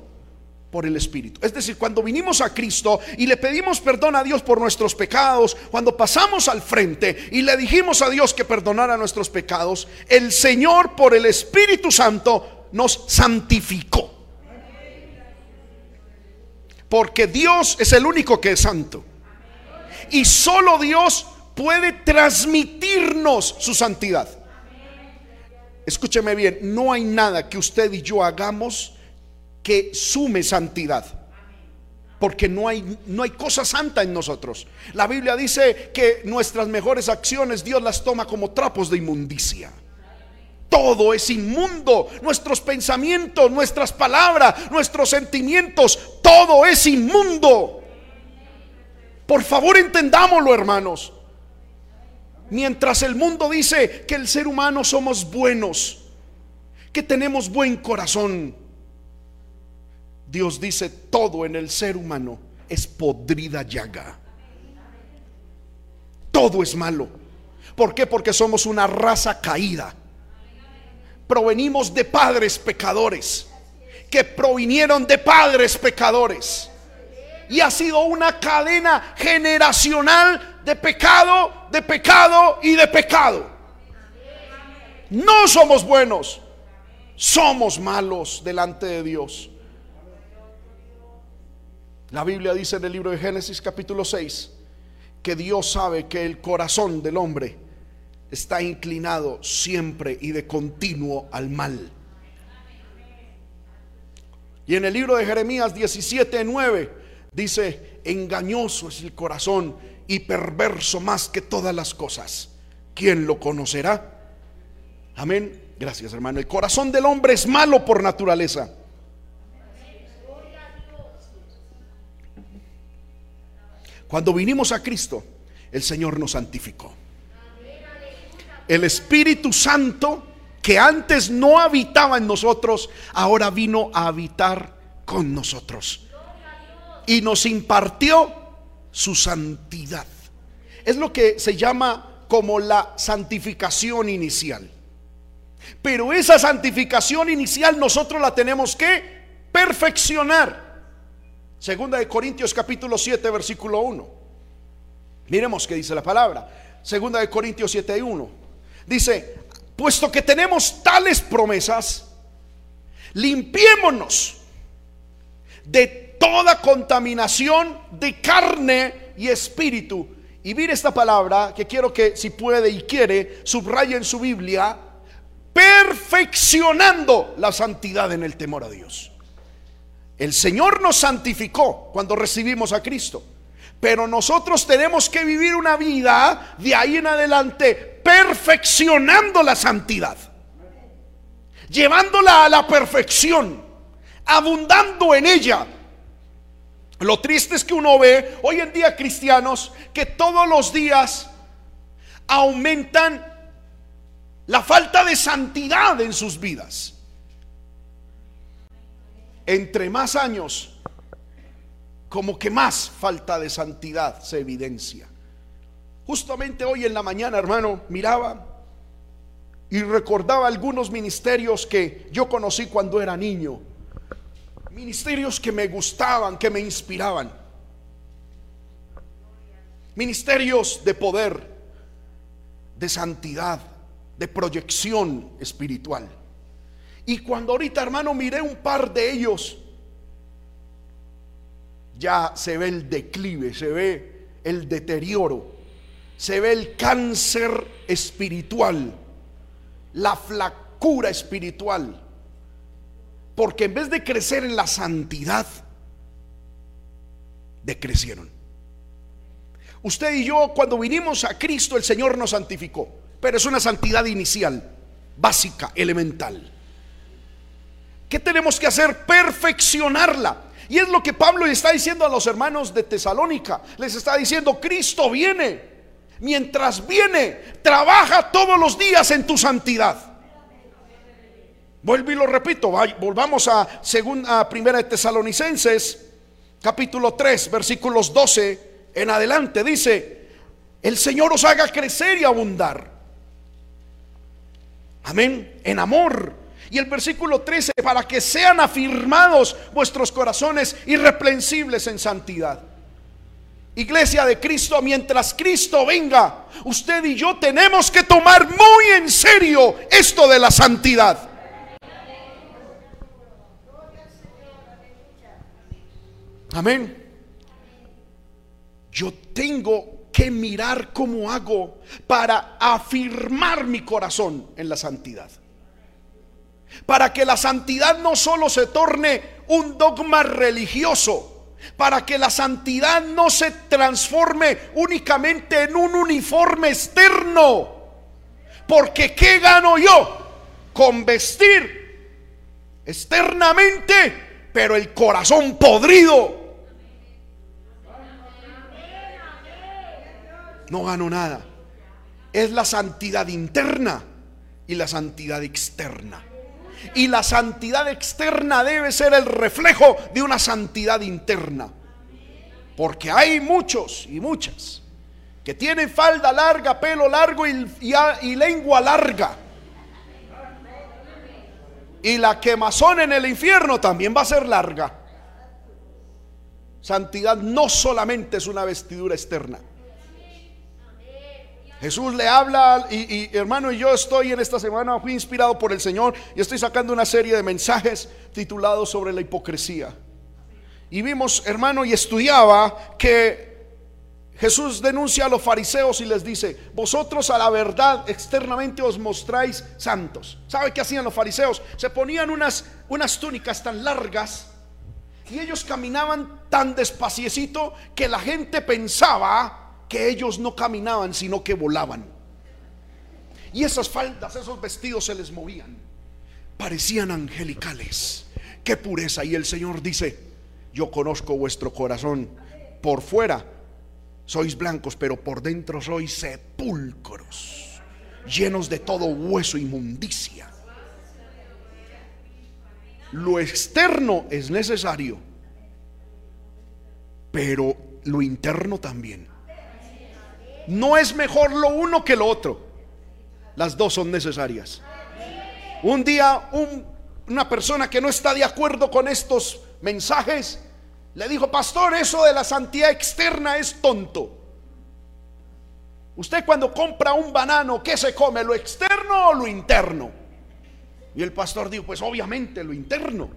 por el Espíritu. Es decir, cuando vinimos a Cristo y le pedimos perdón a Dios por nuestros pecados, cuando pasamos al frente y le dijimos a Dios que perdonara nuestros pecados, el Señor por el Espíritu Santo nos santificó. Porque Dios es el único que es santo. Y solo Dios puede transmitirnos su santidad. Escúcheme bien, no hay nada que usted y yo hagamos que sume santidad. Porque no hay, no hay cosa santa en nosotros. La Biblia dice que nuestras mejores acciones Dios las toma como trapos de inmundicia. Todo es inmundo. Nuestros pensamientos, nuestras palabras, nuestros sentimientos, todo es inmundo. Por favor entendámoslo, hermanos. Mientras el mundo dice que el ser humano somos buenos, que tenemos buen corazón, Dios dice todo en el ser humano es podrida llaga. Todo es malo. ¿Por qué? Porque somos una raza caída. Provenimos de padres pecadores, que provinieron de padres pecadores. Y ha sido una cadena generacional de pecado, de pecado y de pecado. No somos buenos, somos malos delante de Dios. La Biblia dice en el libro de Génesis capítulo 6 que Dios sabe que el corazón del hombre está inclinado siempre y de continuo al mal. Y en el libro de Jeremías 17, 9 dice, engañoso es el corazón y perverso más que todas las cosas. ¿Quién lo conocerá? Amén. Gracias, hermano. El corazón del hombre es malo por naturaleza. Cuando vinimos a Cristo, el Señor nos santificó. El Espíritu Santo, que antes no habitaba en nosotros, ahora vino a habitar con nosotros. Y nos impartió su santidad. Es lo que se llama como la santificación inicial. Pero esa santificación inicial nosotros la tenemos que perfeccionar. Segunda de Corintios capítulo 7 versículo 1. Miremos qué dice la palabra. Segunda de Corintios 7 1. Dice, puesto que tenemos tales promesas, limpiémonos de toda contaminación de carne y espíritu. Y mire esta palabra que quiero que si puede y quiere, subraye en su Biblia, perfeccionando la santidad en el temor a Dios. El Señor nos santificó cuando recibimos a Cristo. Pero nosotros tenemos que vivir una vida de ahí en adelante perfeccionando la santidad. Llevándola a la perfección. Abundando en ella lo triste es que uno ve hoy en día cristianos que todos los días aumentan la falta de santidad en sus vidas. Entre más años, como que más falta de santidad se evidencia. Justamente hoy en la mañana, hermano, miraba y recordaba algunos ministerios que yo conocí cuando era niño Ministerios que me gustaban, que me inspiraban. Ministerios de poder, de santidad, de proyección espiritual. Y cuando ahorita, hermano, miré un par de ellos, ya se ve el declive, se ve el deterioro, se ve el cáncer espiritual, la flacura espiritual. Porque en vez de crecer en la santidad, decrecieron. Usted y yo, cuando vinimos a Cristo, el Señor nos santificó. Pero es una santidad inicial, básica, elemental. ¿Qué tenemos que hacer? Perfeccionarla. Y es lo que Pablo le está diciendo a los hermanos de Tesalónica. Les está diciendo, Cristo viene. Mientras viene, trabaja todos los días en tu santidad. Vuelvo y lo repito, volvamos a, segunda, primera de Tesalonicenses, capítulo 3, versículos 12 en adelante. Dice, el Señor os haga crecer y abundar. Amén, en amor. Y el versículo 13, para que sean afirmados vuestros corazones irreprensibles en santidad. Iglesia de Cristo, mientras Cristo venga, usted y yo tenemos que tomar muy en serio esto de la santidad. Amén. Yo tengo que mirar cómo hago para afirmar mi corazón en la santidad. Para que la santidad no solo se torne un dogma religioso, para que la santidad no se transforme únicamente en un uniforme externo. Porque ¿qué gano yo? Con vestir externamente, pero el corazón podrido. No gano nada. Es la santidad interna y la santidad externa. Y la santidad externa debe ser el reflejo de una santidad interna. Porque hay muchos y muchas que tienen falda larga, pelo largo y, lengua larga. Y la quemazón en el infierno también va a ser larga. Santidad no solamente es una vestidura externa. Jesús le habla y, hermano, yo estoy en esta semana, fui inspirado por el Señor y estoy sacando una serie de mensajes titulados sobre la hipocresía. Y vimos, hermano, y estudiaba que Jesús denuncia a los fariseos y les dice, vosotros a la verdad externamente os mostráis santos. ¿Sabe qué hacían los fariseos? Se ponían unas, unas túnicas tan largas y ellos caminaban tan despaciecito que la gente pensaba que ellos no caminaban, sino que volaban. Y esas faldas, esos vestidos se les movían. Parecían angelicales. Qué pureza. Y el Señor dice, yo conozco vuestro corazón. Por fuera sois blancos, pero por dentro sois sepulcros, llenos de todo hueso inmundicia. Lo externo es necesario, pero lo interno también. No es mejor lo uno que lo otro. Las dos son necesarias. Un día una persona que no está de acuerdo con estos mensajes le dijo, pastor, eso de la santidad externa es tonto. Usted cuando compra un banano, ¿qué se come? ¿Lo externo o lo interno? Y el pastor dijo, pues obviamente lo interno.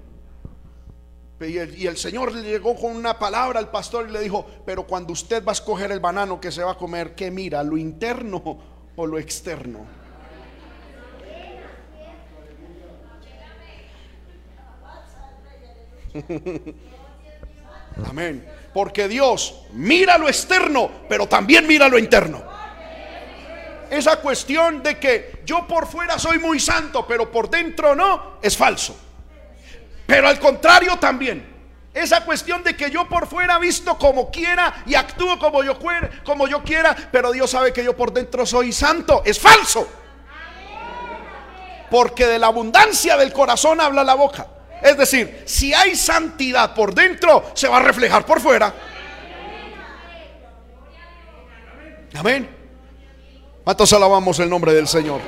Y el, Señor le llegó con una palabra al pastor y le dijo, pero cuando usted va a escoger el banano que se va a comer, ¿qué mira? ¿Lo interno o lo externo? Amén. Porque Dios mira lo externo, pero también mira lo interno. Esa cuestión de que yo por fuera soy muy santo, pero por dentro no, es falso. Pero al contrario también. Esa cuestión de que yo por fuera visto como quiera y actúo como yo, como yo quiera, pero Dios sabe que yo por dentro soy santo, es falso. Porque de la abundancia del corazón habla la boca. Es decir, si hay santidad por dentro, se va a reflejar por fuera. Amén. ¿Cuántos alabamos el nombre del Señor?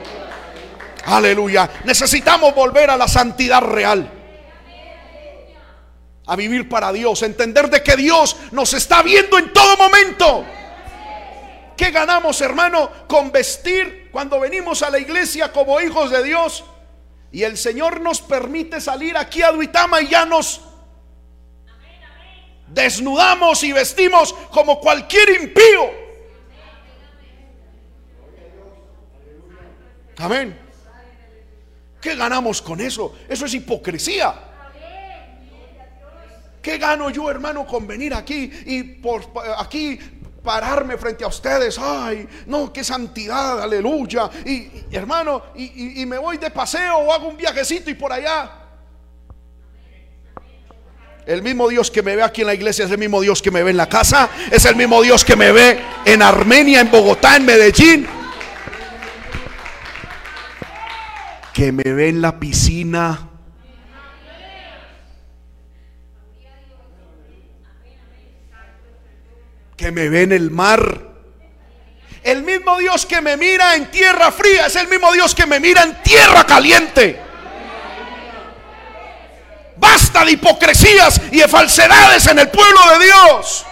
Aleluya. Necesitamos volver a la santidad real. A vivir para Dios, entender de que Dios nos está viendo en todo momento. ¿Qué ganamos, hermano, con vestir cuando venimos a la iglesia como hijos de Dios? Y el Señor nos permite salir aquí a Duitama y ya nos desnudamos y vestimos como cualquier impío. Amén. ¿Qué ganamos con eso? Eso es hipocresía. ¿Qué gano yo, hermano, con venir aquí y por aquí pararme frente a ustedes? Ay, no, qué santidad, aleluya. Y, hermano, y, me voy de paseo o hago un viajecito y por allá. El mismo Dios que me ve aquí en la iglesia es el mismo Dios que me ve en la casa. Es el mismo Dios que me ve en Armenia, en Bogotá, en Medellín. Que me ve en la piscina que me ve en el mar. El mismo Dios que me mira en tierra fría es el mismo Dios que me mira en tierra caliente. Basta de hipocresías y de falsedades en el pueblo de Dios.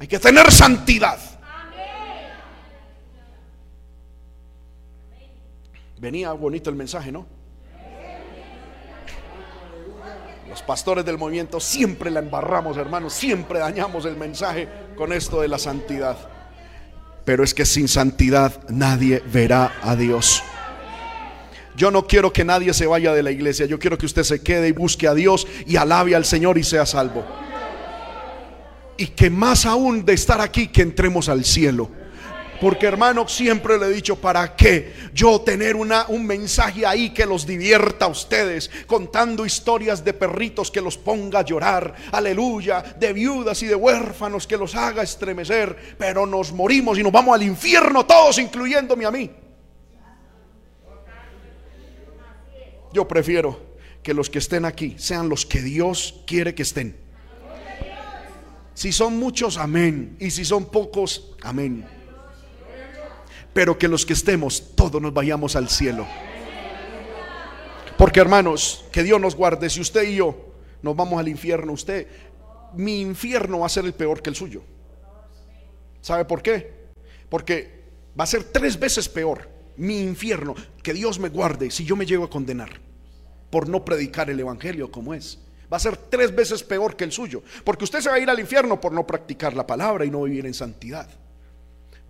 Hay que tener santidad. Venía bonito el mensaje, ¿no? Los pastores del movimiento siempre la embarramos, hermanos, siempre dañamos el mensaje con esto de la santidad. Pero es que sin santidad nadie verá a Dios. Yo no quiero que nadie se vaya de la iglesia, yo quiero que usted se quede y busque a Dios y alabe al Señor y sea salvo. Y que más aún de estar aquí, que entremos al cielo. Porque hermano, siempre le he dicho, ¿para qué yo tener una, un mensaje ahí que los divierta a ustedes? Contando historias de perritos que los ponga a llorar, aleluya, de viudas y de huérfanos que los haga estremecer, pero nos morimos y nos vamos al infierno todos, incluyéndome a mí. Yo prefiero que los que estén aquí sean los que Dios quiere que estén. Si son muchos, amén. Y si son pocos, amén pero que los que estemos, todos nos vayamos al cielo. Porque hermanos, que Dios nos guarde, si usted y yo nos vamos al infierno, usted, mi infierno va a ser el peor que el suyo. ¿Sabe por qué? Porque va a ser tres veces peor mi infierno, que Dios me guarde si yo me llego a condenar por no predicar el Evangelio como es. Va a ser tres veces peor que el suyo, porque usted se va a ir al infierno por no practicar la palabra y no vivir en santidad.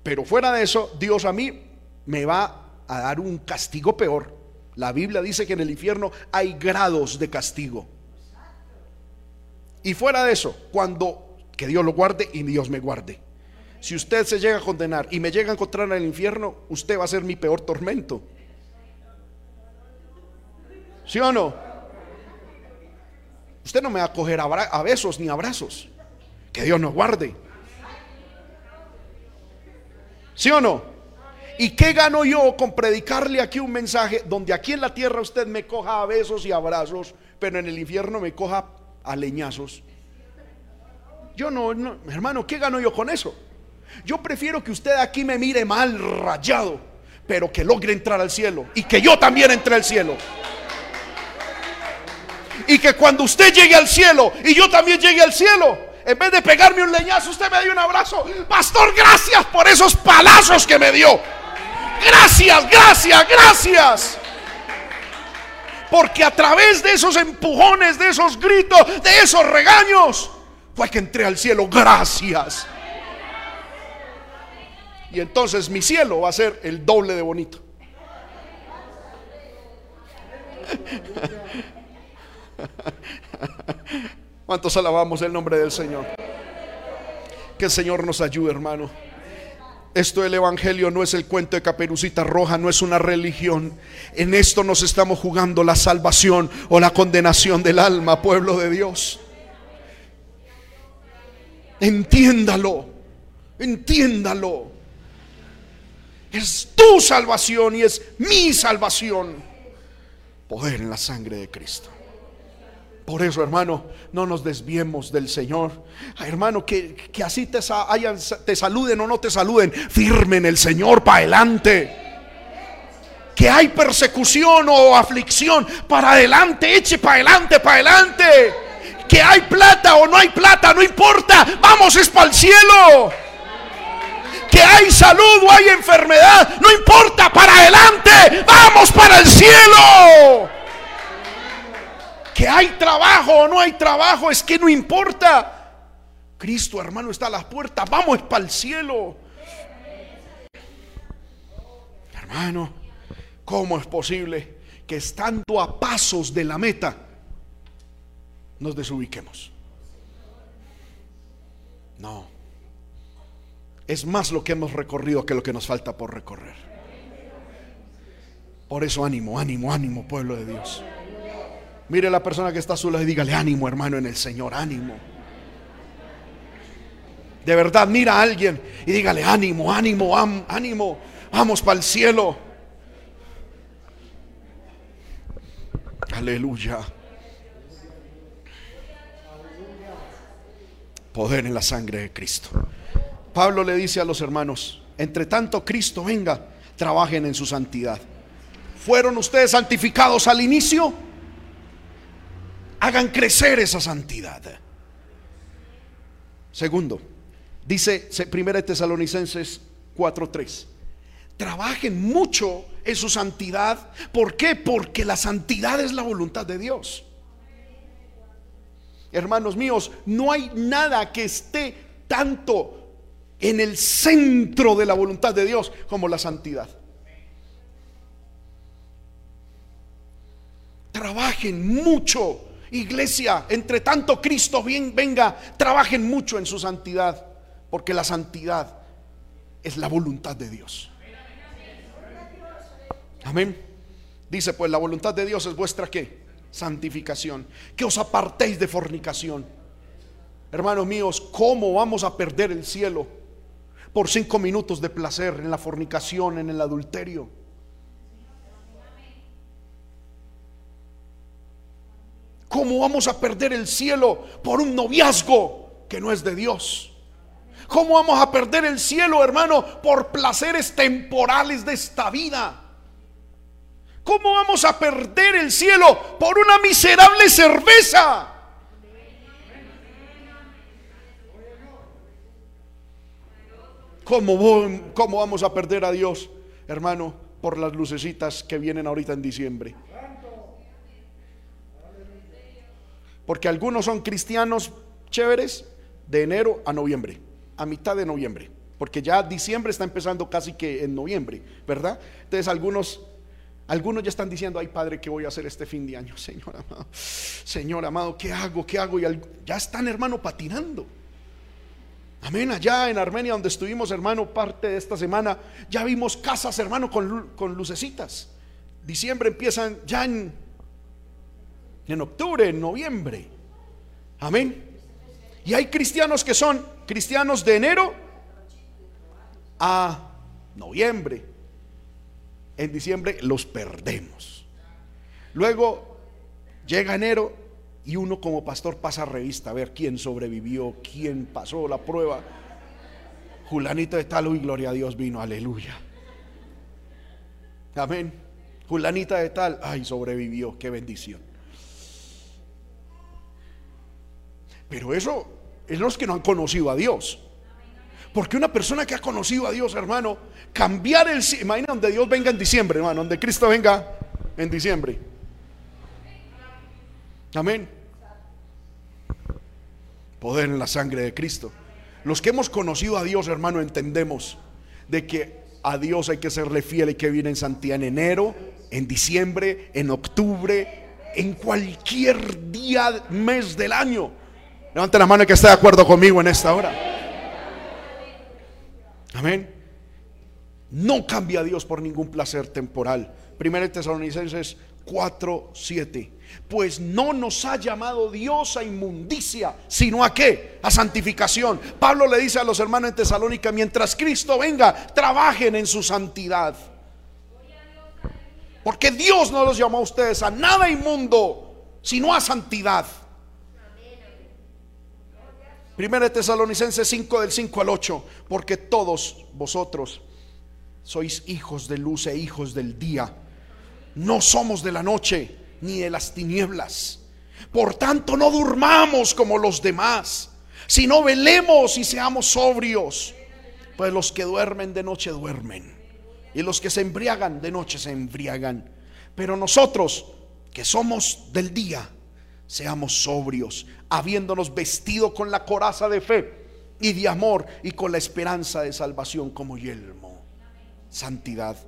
Pero fuera de eso, Dios a mí me va a dar un castigo peor. La Biblia dice que en el infierno hay grados de castigo. Y fuera de eso, cuando que Dios lo guarde y Dios me guarde. Si usted se llega a condenar y me llega a encontrar en el infierno, usted va a ser mi peor tormento. ¿Sí o no? Usted no me va a coger a besos ni abrazos. Que Dios nos guarde. ¿Sí o no? ¿Y qué gano yo con predicarle aquí un mensaje donde aquí en la tierra usted me coja a besos y abrazos, pero en el infierno me coja a leñazos? Yo no, no, hermano, ¿qué gano yo con eso? Yo prefiero que usted aquí me mire mal, rayado, pero que logre entrar al cielo y que yo también entre al cielo. Y que cuando usted llegue al cielo y yo también llegue al cielo, en vez de pegarme un leñazo, usted me dio un abrazo. Pastor, gracias por esos palazos que me dio. Gracias, gracias, gracias. Porque a través de esos empujones, de esos gritos, de esos regaños, fue que entré al cielo. Gracias. Y entonces mi cielo va a ser el doble de bonito. ¿Cuántos alabamos el nombre del Señor? Que el Señor nos ayude, hermano. Esto del Evangelio no es el cuento de Caperucita Roja, no es una religión. En esto nos estamos jugando la salvación o la condenación del alma, pueblo de Dios. Entiéndalo, entiéndalo. Es tu salvación y es mi salvación. Poder en la sangre de Cristo. Por eso, hermano, no nos desviemos del Señor. hermano, que, así te, te saluden o no te saluden, firme en el Señor para adelante. que hay persecución o aflicción, para adelante, eche para adelante, para adelante. Que hay plata o no hay plata, no importa, vamos es para el cielo. Que hay salud o hay enfermedad, no importa, para adelante, vamos para el cielo. Que hay trabajo o no hay trabajo, es que no importa. Cristo, hermano, está a las puertas, vamos para el cielo. Hermano, ¿Cómo es posible que estando a pasos de la meta nos desubiquemos? No. Es más lo que hemos recorrido que lo que nos falta por recorrer. Por eso ánimo, ánimo, ánimo, pueblo de Dios. Mire la persona que está sola y dígale ánimo, hermano, en el Señor, ánimo. De verdad, mira a alguien y dígale ánimo, ánimo, ánimo. Vamos para el cielo. Aleluya. Poder en la sangre de Cristo. Pablo le dice a los hermanos, entre tanto Cristo venga, trabajen en su santidad. ¿Fueron ustedes santificados al inicio? Hagan crecer esa santidad. Segundo, dice 1 Tesalonicenses 4:3 trabajen mucho en su santidad. ¿Por qué? Porque la santidad es la voluntad de Dios. Hermanos míos, no hay nada que esté tanto en el centro de la voluntad de Dios como la santidad. Trabajen mucho, iglesia, entre tanto Cristo bien venga, trabajen mucho en su santidad, porque la santidad es la voluntad de Dios. Amén. Dice, pues la voluntad de Dios es vuestra qué? Santificación. Que os apartéis de fornicación. Hermanos míos, ¿cómo vamos a perder el cielo por cinco minutos de placer en la fornicación, en el adulterio? ¿Cómo vamos a perder el cielo por un noviazgo que no es de Dios? ¿Cómo vamos a perder el cielo, hermano, por placeres temporales de esta vida? ¿Cómo vamos a perder el cielo por una miserable cerveza? ¿Cómo, ¿Cómo, vamos a perder a Dios, hermano, por las lucecitas que vienen ahorita en diciembre? Porque algunos son cristianos chéveres de enero a noviembre, a mitad de noviembre, porque ya diciembre está empezando casi que en noviembre, ¿verdad? Entonces algunos algunos ya están diciendo, ay Padre, ¿qué voy a hacer este fin de año? Señor amado, Señor amado, ¿qué hago? ¿Qué hago? Y ya están, hermano, patinando. Amén, allá en Armenia donde estuvimos, hermano, parte de esta semana, ya vimos casas, hermano, con, con lucecitas. Diciembre empiezan ya en, en octubre, en noviembre. Amén. Y hay cristianos que son cristianos de enero a noviembre en diciembre los perdemos. Luego llega enero y uno como pastor pasa revista a ver quién sobrevivió, quién pasó la prueba. Julanito de tal, y gloria a Dios vino, aleluya. Amén. Julanita de tal, ay, sobrevivió, qué bendición. Pero eso es los que no han conocido a Dios. Porque una persona que ha conocido a Dios, hermano, cambiar el... Imagina donde Dios venga en diciembre, hermano, donde Cristo venga en diciembre. Amén. Poder en la sangre de Cristo. Los que hemos conocido a Dios, hermano, entendemos de que a Dios hay que serle fiel y que viene en santidad en enero, en diciembre, en octubre, en cualquier día, mes del año. Levanten la mano que esté de acuerdo conmigo en esta hora. Amén. No cambia Dios por ningún placer temporal. Primero Tesalonicenses 4, 7. Pues no nos ha llamado Dios a inmundicia, sino a qué? A santificación. Pablo le dice a los hermanos en Tesalónica, mientras Cristo venga, trabajen en su santidad. Porque Dios no los llamó a ustedes a nada inmundo, sino a santidad. Primera Tesalonicenses 5 del 5 al 8, porque todos vosotros Sois hijos de luz e hijos del día. No somos de la noche ni de las tinieblas. Por tanto, no durmamos como los demás, sino velemos y seamos sobrios. Pues los que duermen de noche duermen, y los que se embriagan de noche se embriagan. Pero nosotros, que somos del día, seamos sobrios, habiéndonos vestido con la coraza de fe y de amor y con la esperanza de salvación como yelmo. Santidad.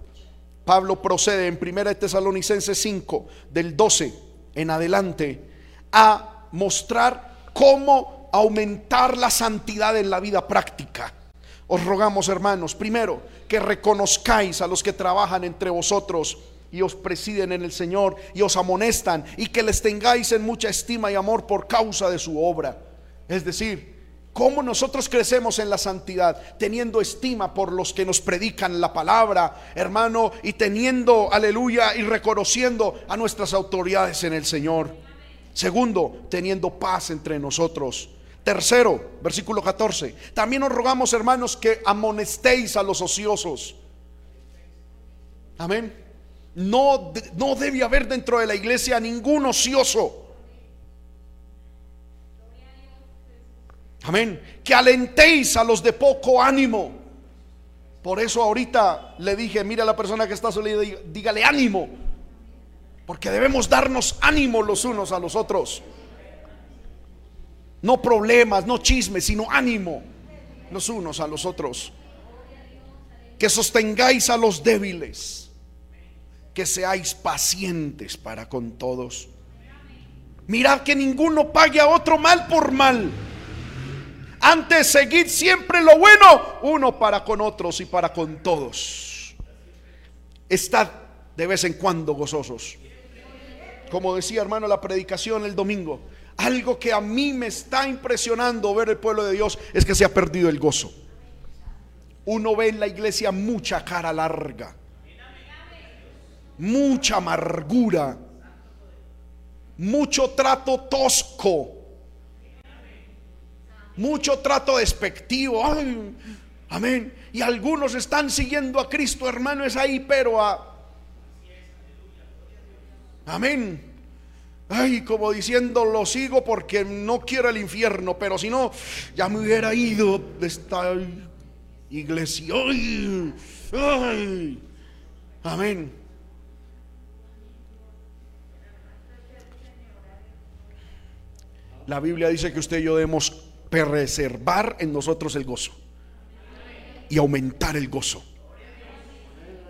Pablo procede en 1 Tesalonicenses 5, del 12 en adelante, a mostrar cómo aumentar la santidad en la vida práctica. Os rogamos, hermanos, primero, que reconozcáis a los que trabajan entre vosotros y os presiden en el Señor y os amonestan y que les tengáis en mucha estima y amor por causa de su obra. Es decir, cómo nosotros crecemos en la santidad, teniendo estima por los que nos predican la palabra, hermano, y teniendo, aleluya, y reconociendo a nuestras autoridades en el Señor. Segundo, teniendo paz entre nosotros. Tercero, versículo 14. También os rogamos, hermanos, que amonestéis a los ociosos. Amén. No, no debe haber dentro de la iglesia ningún ocioso. Amén. Que alentéis a los de poco ánimo. Por eso ahorita le dije, mira a la persona que está solida, dígale ánimo. Porque debemos darnos ánimo los unos a los otros. No problemas, no chismes, sino ánimo los unos a los otros. Que sostengáis a los débiles que seáis pacientes para con todos. Mirad que ninguno pague a otro mal por mal. Antes seguid siempre lo bueno, uno para con otros y para con todos. Estad de vez en cuando gozosos. Como decía hermano la predicación el domingo, algo que a mí me está impresionando ver el pueblo de Dios es que se ha perdido el gozo. Uno ve en la iglesia mucha cara larga mucha amargura, mucho trato tosco, mucho trato despectivo. amén. Y algunos están siguiendo a Cristo, hermano, es ahí, pero a... Amén. Ay, como diciendo, lo sigo porque no quiero el infierno, pero si no, ya me hubiera ido de esta iglesia. ay. Amén. La Biblia dice que usted y yo debemos preservar en nosotros el gozo y aumentar el gozo.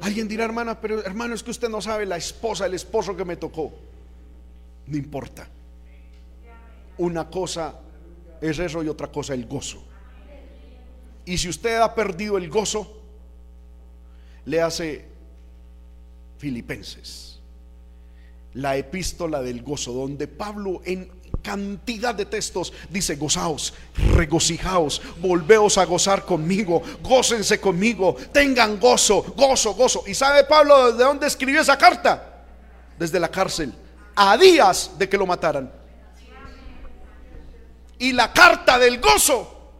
Alguien dirá, hermana, pero hermano, es que usted no sabe la esposa, el esposo que me tocó. No importa. Una cosa es eso y otra cosa el gozo. Y si usted ha perdido el gozo, le hace Filipenses, la epístola del gozo, donde Pablo en cantidad de textos dice, gozaos, regocijaos, volveos a gozar conmigo, gócense conmigo, tengan gozo, gozo, gozo. ¿Y sabe Pablo de dónde escribió esa carta? Desde la cárcel, a días de que lo mataran. Y la carta del gozo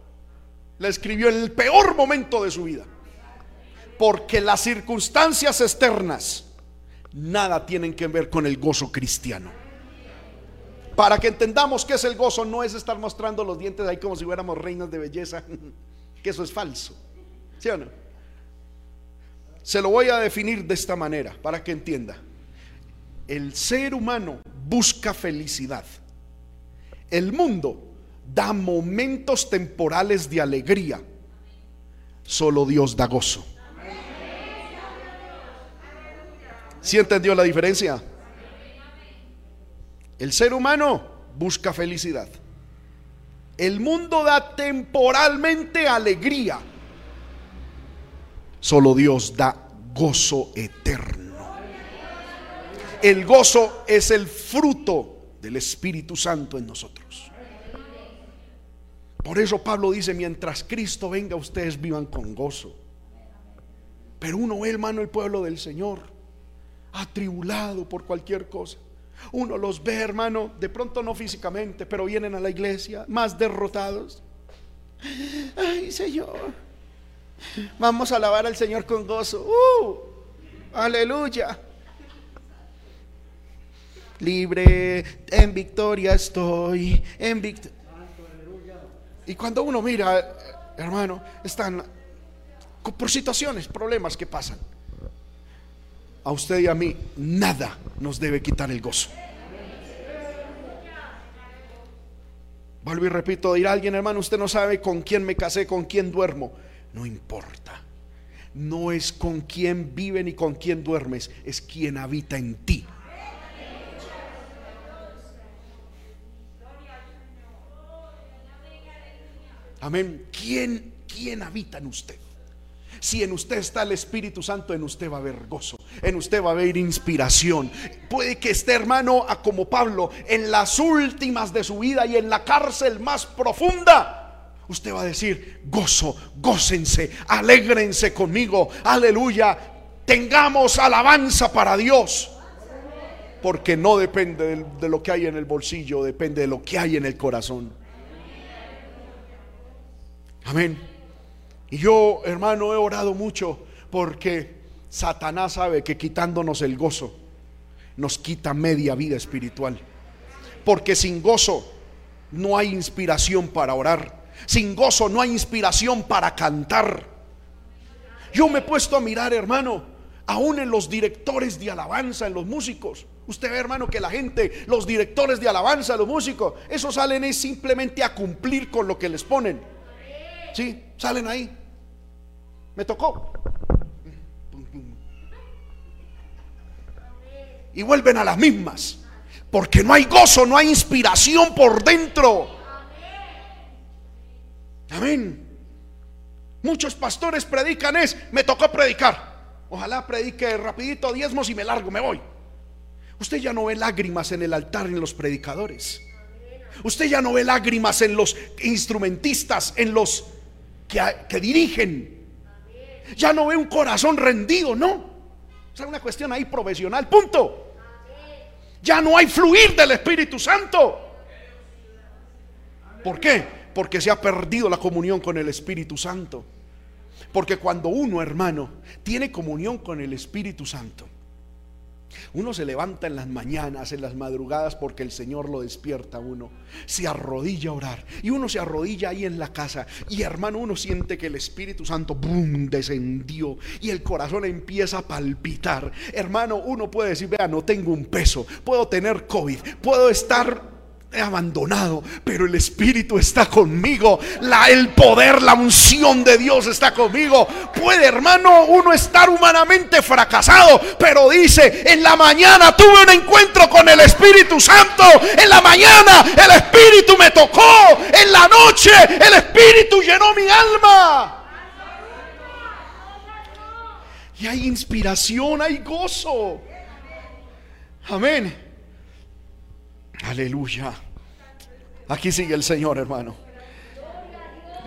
la escribió en el peor momento de su vida. Porque las circunstancias externas nada tienen que ver con el gozo cristiano. Para que entendamos que es el gozo, no es estar mostrando los dientes ahí como si fuéramos reinas de belleza, que eso es falso. ¿Sí o no? Se lo voy a definir de esta manera para que entienda. El ser humano busca felicidad. El mundo da momentos temporales de alegría. Solo Dios da gozo. ¿Sí entendió la diferencia? El ser humano busca felicidad. El mundo da temporalmente alegría. Solo Dios da gozo eterno. El gozo es el fruto del Espíritu Santo en nosotros. Por eso Pablo dice, mientras Cristo venga, ustedes vivan con gozo. Pero uno ve, hermano, el pueblo del Señor, atribulado por cualquier cosa. Uno los ve, hermano, de pronto no físicamente, pero vienen a la iglesia más derrotados. Ay, Señor, Vamos a alabar al Señor con gozo. ¡Uh! Aleluya. Libre, en victoria estoy, en victoria. Y cuando uno mira, hermano, están por situaciones, problemas que pasan. A usted y a mí, nada nos debe quitar el gozo. Vuelvo y repito, dirá alguien, hermano, usted no sabe con quién me casé, con quién duermo. No importa. No es con quién vive ni con quién duermes, es quien habita en ti. Amén. ¿Quién, quién habita en usted? Si en usted está el Espíritu Santo, en usted va a haber gozo, en usted va a haber inspiración. Puede que esté, hermano, a como Pablo, en las últimas de su vida y en la cárcel más profunda. Usted va a decir, gozo, gócense, alégrense conmigo, aleluya. Tengamos alabanza para Dios. Porque no depende de lo que hay en el bolsillo, depende de lo que hay en el corazón. Amén. Y yo, hermano, he orado mucho porque Satanás sabe que quitándonos el gozo nos quita media vida espiritual. Porque sin gozo no hay inspiración para orar. Sin gozo no hay inspiración para cantar. Yo me he puesto a mirar, hermano, aún en los directores de alabanza, en los músicos. Usted ve, hermano, que la gente, los directores de alabanza, los músicos, esos salen es simplemente a cumplir con lo que les ponen. ¿Sí? Salen ahí. Me tocó. Y vuelven a las mismas. Porque no hay gozo, no hay inspiración por dentro. Amén. Muchos pastores predican es, me tocó predicar. Ojalá predique rapidito diezmos y me largo, me voy. Usted ya no ve lágrimas en el altar en los predicadores. Usted ya no ve lágrimas en los instrumentistas, en los que, dirigen. Ya no ve un corazón rendido, no. Es una cuestión ahí profesional, punto. Ya no hay fluir del Espíritu Santo. ¿Por qué? Porque se ha perdido la comunión con el Espíritu Santo. Porque cuando uno, hermano, tiene comunión con el Espíritu Santo, uno se levanta en las mañanas, en las madrugadas, porque el Señor lo despierta uno. Se arrodilla a orar. Y uno se arrodilla ahí en la casa. Y hermano, uno siente que el Espíritu Santo, boom, descendió. Y el corazón empieza a palpitar. Hermano, uno puede decir, vea, no tengo un peso. Puedo tener COVID. Puedo estar abandonado, pero el Espíritu está conmigo. La, el poder, la unción de Dios está conmigo. Puede, hermano, uno estar humanamente fracasado, pero dice, en la mañana tuve un encuentro con el Espíritu Santo. En la mañana el Espíritu me tocó. En la noche el Espíritu llenó mi alma. Y hay inspiración, hay gozo. Amén. Aleluya. Aquí sigue el Señor, hermano.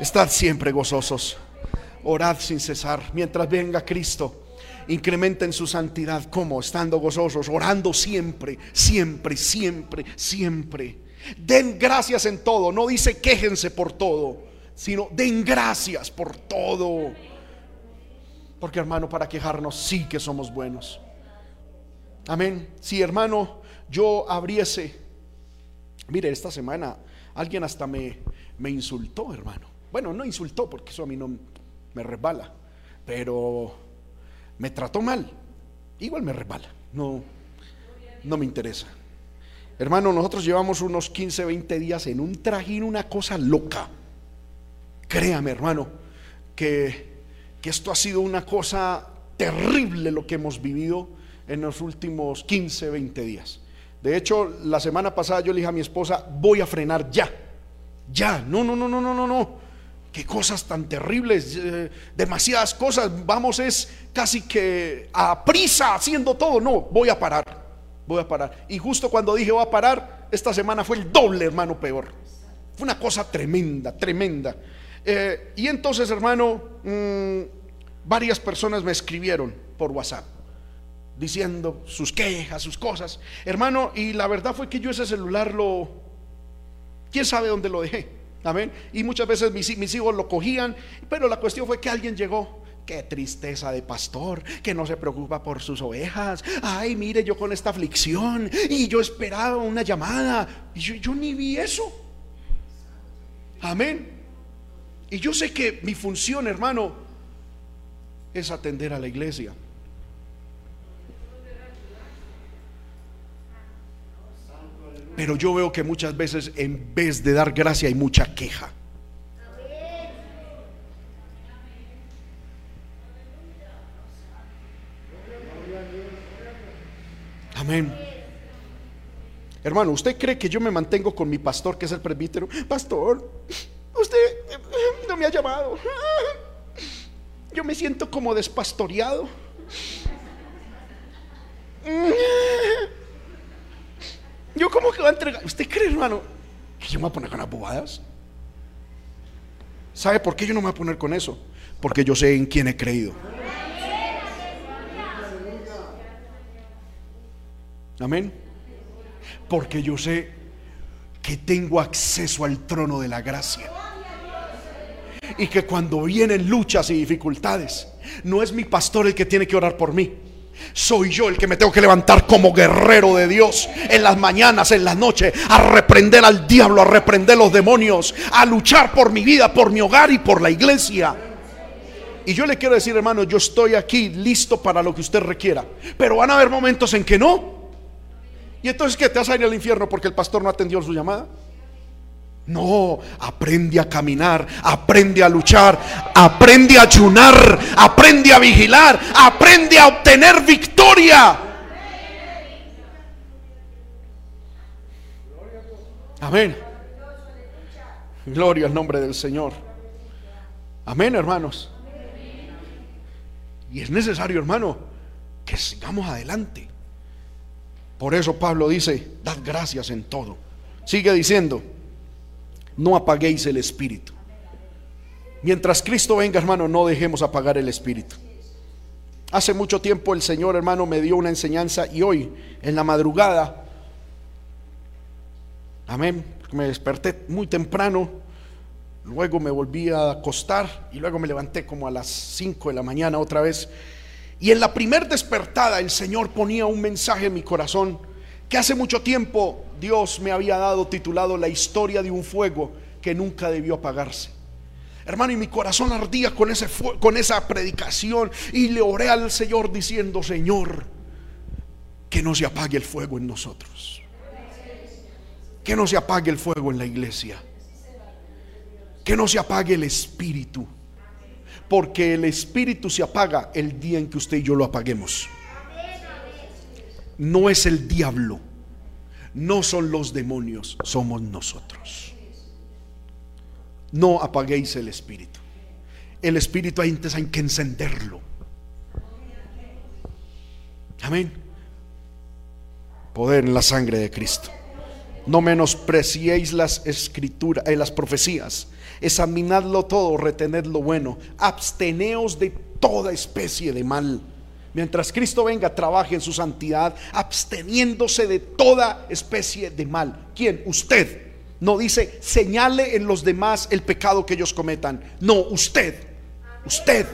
Estad siempre gozosos. Orad sin cesar mientras venga Cristo. Incrementen su santidad. como Estando gozosos, orando siempre, siempre, siempre, siempre. Den gracias en todo. No dice quéjense por todo, sino den gracias por todo. Porque hermano, para quejarnos sí que somos buenos. Amén. Si hermano, yo abriese Mire, esta semana alguien hasta me, me insultó, hermano. Bueno, no insultó porque eso a mí no me resbala, pero me trató mal. Igual me resbala, no, no me interesa. Hermano, nosotros llevamos unos 15, 20 días en un trajín, una cosa loca. Créame, hermano, que, que esto ha sido una cosa terrible lo que hemos vivido en los últimos 15, 20 días. De hecho, la semana pasada yo le dije a mi esposa, voy a frenar ya. Ya, no, no, no, no, no, no, no. Qué cosas tan terribles, eh, demasiadas cosas. Vamos, es casi que a prisa haciendo todo. No, voy a parar, voy a parar. Y justo cuando dije voy a parar, esta semana fue el doble, hermano, peor. Fue una cosa tremenda, tremenda. Eh, y entonces, hermano, mm, varias personas me escribieron por WhatsApp diciendo sus quejas, sus cosas. Hermano, y la verdad fue que yo ese celular lo... ¿Quién sabe dónde lo dejé? Amén. Y muchas veces mis, hijos lo cogían, pero la cuestión fue que alguien llegó Qué tristeza de pastor que no se preocupa por sus ovejas. Ay, mire, yo con esta aflicción y yo esperaba una llamada y yo, yo ni vi eso. Amén. Y yo sé que mi función, hermano, es atender a la iglesia. Pero yo veo que muchas veces en vez de dar gracia hay mucha queja. Amén. Hermano, ¿usted cree que yo me mantengo con mi pastor, que es el presbítero? Pastor, usted no me ha llamado. Yo me siento como despastoreado. Yo como que va a entregar. ¿Usted cree, hermano, que yo me voy a poner con las bobadas? ¿Sabe por qué yo no me voy a poner con eso? Porque yo sé en quién he creído. Amén. Porque yo sé que tengo acceso al trono de la gracia. Y que cuando vienen luchas y dificultades, no es mi pastor el que tiene que orar por mí. Soy yo el que me tengo que levantar como guerrero de Dios en las mañanas, en las noches, a reprender al diablo, a reprender los demonios, a luchar por mi vida, por mi hogar y por la iglesia. Y yo le quiero decir, hermano, yo estoy aquí listo para lo que usted requiera. Pero van a haber momentos en que no. ¿Y entonces qué? ¿Te vas a ir al infierno porque el pastor no atendió su llamada? No, aprende a caminar, aprende a luchar, aprende a ayunar, aprende a vigilar, aprende a obtener victoria. Amén. Gloria al nombre del Señor. Amén, hermanos. Y es necesario, hermano, que sigamos adelante. Por eso Pablo dice, dad gracias en todo. Sigue diciendo, no apaguéis el espíritu. Mientras Cristo venga, hermano, no dejemos apagar el espíritu. Hace mucho tiempo el Señor, hermano, me dio una enseñanza y hoy, en la madrugada, amén, me desperté muy temprano, luego me volví a acostar y luego me levanté como a las 5 de la mañana otra vez y en la primer despertada el Señor ponía un mensaje en mi corazón que hace mucho tiempo Dios me había dado titulado La historia de un fuego que nunca debió apagarse. Hermano, y mi corazón ardía con, ese con esa predicación y le oré al Señor diciendo, Señor, que no se apague el fuego en nosotros. Que no se apague el fuego en la iglesia. Que no se apague el espíritu porque el espíritu se apaga el día en que usted y yo lo apaguemos. No es el diablo, no son los demonios, somos nosotros. No apaguéis el espíritu. El espíritu hay que encenderlo. Amén. Poder en la sangre de Cristo. No menospreciéis las escrituras, eh, las profecías examinadlo todo, retened lo bueno, absteneos de toda especie de mal. Mientras Cristo venga, trabaje en su santidad, absteniéndose de toda especie de mal. ¿Quién? Usted. No dice, señale en los demás el pecado que ellos cometan. No, usted. Usted.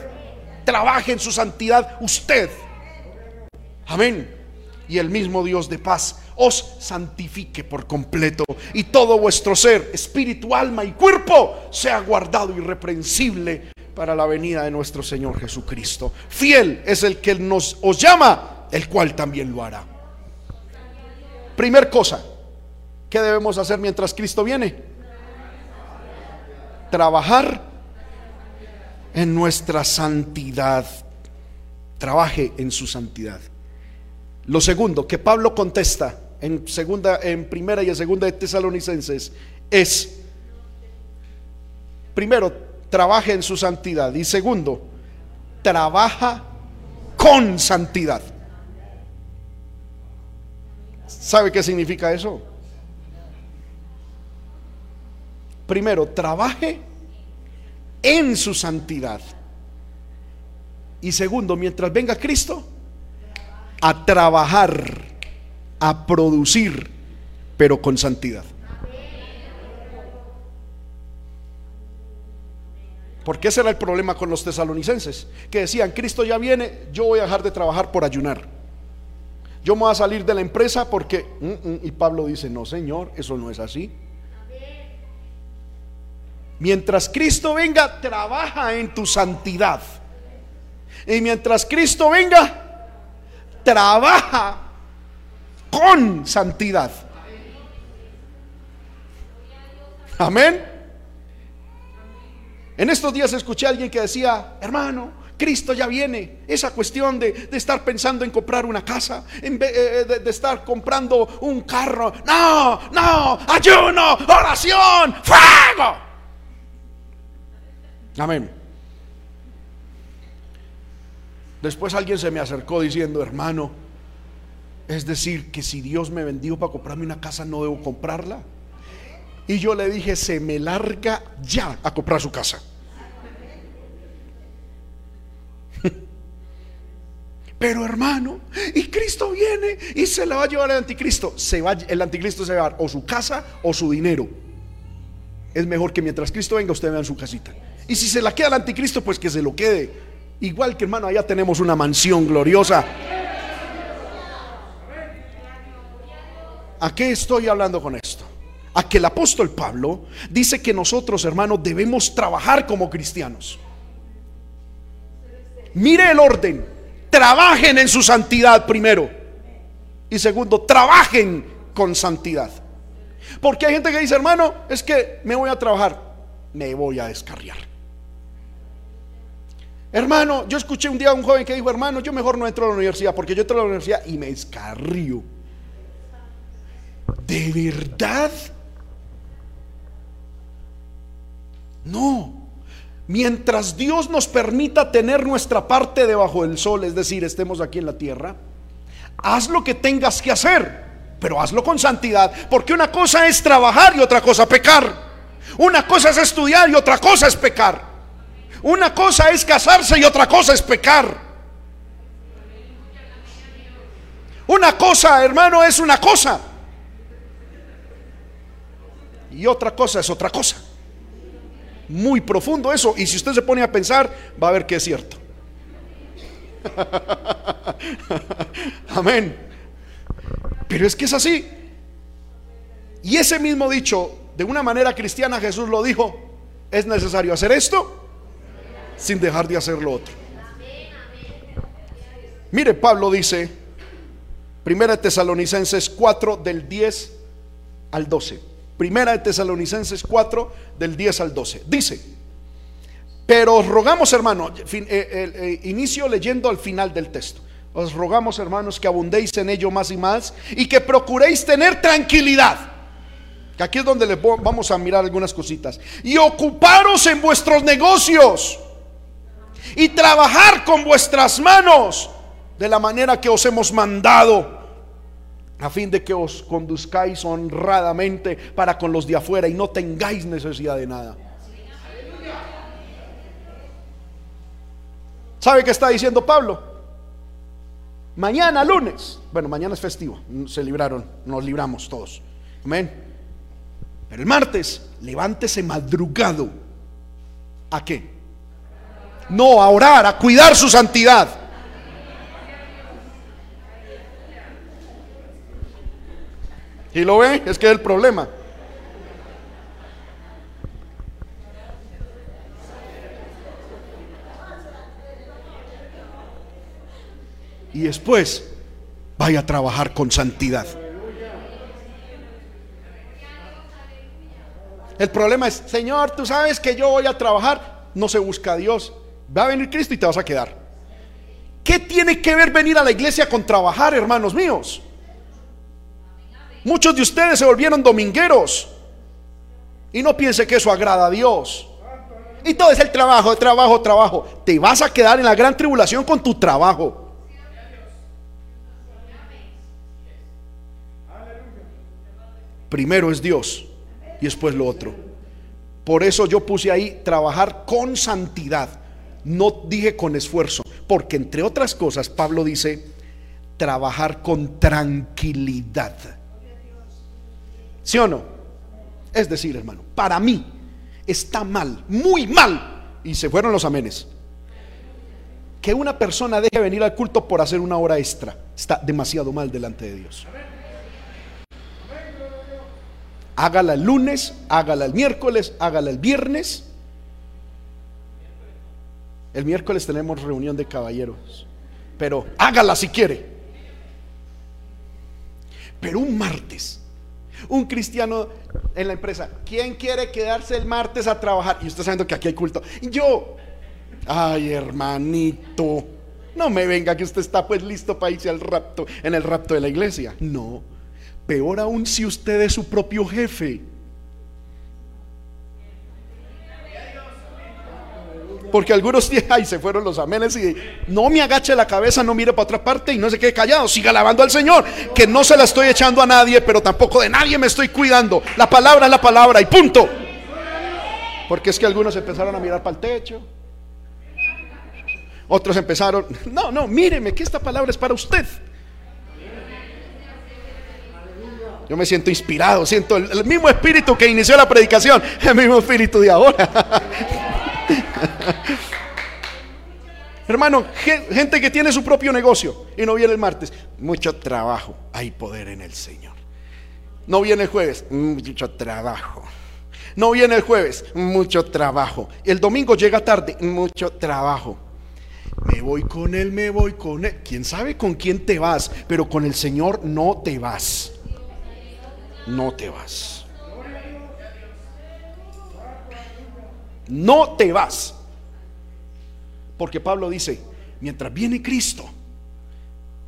Trabaje en su santidad, usted. Amén. Y el mismo Dios de paz os santifique por completo y todo vuestro ser, espíritu, alma y cuerpo sea guardado irreprensible para la venida de nuestro Señor Jesucristo. Fiel es el que nos os llama, el cual también lo hará. Primer cosa, ¿qué debemos hacer mientras Cristo viene? Trabajar en nuestra santidad. Trabaje en su santidad. Lo segundo, que Pablo contesta, en segunda, en primera y en segunda de Tesalonicenses es primero, trabaja en su santidad y segundo, trabaja con santidad. ¿Sabe qué significa eso? Primero, trabaje en su santidad. Y segundo, mientras venga Cristo, a trabajar a producir, pero con santidad. Porque ese era el problema con los tesalonicenses, que decían, Cristo ya viene, yo voy a dejar de trabajar por ayunar. Yo me voy a salir de la empresa porque... Mm, mm", y Pablo dice, no, Señor, eso no es así. Mientras Cristo venga, trabaja en tu santidad. Y mientras Cristo venga, trabaja con santidad. Amén. En estos días escuché a alguien que decía, hermano, Cristo ya viene. Esa cuestión de, estar pensando en comprar una casa, en vez eh, de, de, estar comprando un carro. No, no, ayuno, oración, fuego. Amén. Después alguien se me acercó diciendo, hermano, es decir, que si Dios me vendió para comprarme una casa, no debo comprarla. Y yo le dije, se me larga ya a comprar su casa. Pero hermano, y Cristo viene y se la va a llevar el anticristo. Se va, el anticristo se va a llevar o su casa o su dinero. Es mejor que mientras Cristo venga usted vea su casita. Y si se la queda el anticristo, pues que se lo quede. Igual que hermano, allá tenemos una mansión gloriosa. ¿A qué estoy hablando con esto? A que el apóstol Pablo dice que nosotros, hermanos, debemos trabajar como cristianos. Mire el orden. Trabajen en su santidad primero. Y segundo, trabajen con santidad. Porque hay gente que dice, hermano, es que me voy a trabajar, me voy a descarriar. Hermano, yo escuché un día a un joven que dijo, hermano, yo mejor no entro a la universidad porque yo entro a la universidad y me descarrío. ¿De verdad? No. Mientras Dios nos permita tener nuestra parte debajo del sol, es decir, estemos aquí en la tierra, haz lo que tengas que hacer, pero hazlo con santidad, porque una cosa es trabajar y otra cosa pecar. Una cosa es estudiar y otra cosa es pecar. Una cosa es casarse y otra cosa es pecar. Una cosa, hermano, es una cosa. Y otra cosa es otra cosa. Muy profundo eso. Y si usted se pone a pensar, va a ver que es cierto. Amén. Pero es que es así. Y ese mismo dicho, de una manera cristiana, Jesús lo dijo, es necesario hacer esto sin dejar de hacer lo otro. Mire, Pablo dice, Primera Tesalonicenses 4 del 10 al 12. Primera de Tesalonicenses 4 del 10 al 12. Dice, pero os rogamos, hermano, eh, eh, inicio leyendo al final del texto. Os rogamos, hermanos, que abundéis en ello más y más y que procuréis tener tranquilidad. Que aquí es donde le vamos a mirar algunas cositas. Y ocuparos en vuestros negocios y trabajar con vuestras manos de la manera que os hemos mandado, a fin de que os conduzcáis honradamente para con los de afuera y no tengáis necesidad de nada. ¿Sabe qué está diciendo Pablo? Mañana lunes, bueno, mañana es festivo, se libraron, nos libramos todos. Amén. Pero el martes, levántese madrugado. ¿A qué? No, a orar, a cuidar su santidad. ¿Y lo ve? Es que es el problema. Y después vaya a trabajar con santidad. El problema es, Señor, tú sabes que yo voy a trabajar, no se busca a Dios. Va a venir Cristo y te vas a quedar. ¿Qué tiene que ver venir a la iglesia con trabajar, hermanos míos? Muchos de ustedes se volvieron domingueros. Y no piense que eso agrada a Dios. Y todo es el trabajo, trabajo, trabajo. Te vas a quedar en la gran tribulación con tu trabajo. Primero es Dios y después lo otro. Por eso yo puse ahí trabajar con santidad. No dije con esfuerzo, porque entre otras cosas Pablo dice trabajar con tranquilidad. ¿Sí o no? Es decir, hermano, para mí está mal, muy mal, Y se fueron los amenes. Que una persona deje venir al culto por hacer una hora extra está demasiado mal delante de Dios. Hágala el lunes, hágala el miércoles, hágala el viernes. El miércoles tenemos reunión de caballeros, pero hágala si quiere. Pero un martes, un cristiano en la empresa, ¿quién quiere quedarse el martes a trabajar? Y usted sabiendo que aquí hay culto. Yo, ay hermanito, no me venga que usted está pues listo para irse al rapto, en el rapto de la iglesia. No, peor aún si usted es su propio jefe. Porque algunos ay, se fueron los amenes y no me agache la cabeza, no mire para otra parte y no se quede callado, siga alabando al Señor, que no se la estoy echando a nadie, pero tampoco de nadie me estoy cuidando. La palabra es la palabra y punto. Porque es que algunos empezaron a mirar para el techo. Otros empezaron, no, no, míreme que esta palabra es para usted. Yo me siento inspirado, siento el, el mismo espíritu que inició la predicación, el mismo espíritu de ahora. Hermano, gente que tiene su propio negocio y no viene el martes, mucho trabajo, hay poder en el Señor. No viene el jueves, mucho trabajo. No viene el jueves, mucho trabajo. El domingo llega tarde, mucho trabajo. Me voy con él, me voy con él. Quién sabe con quién te vas, pero con el Señor no te vas. No te vas. No te vas. Porque Pablo dice, mientras viene Cristo,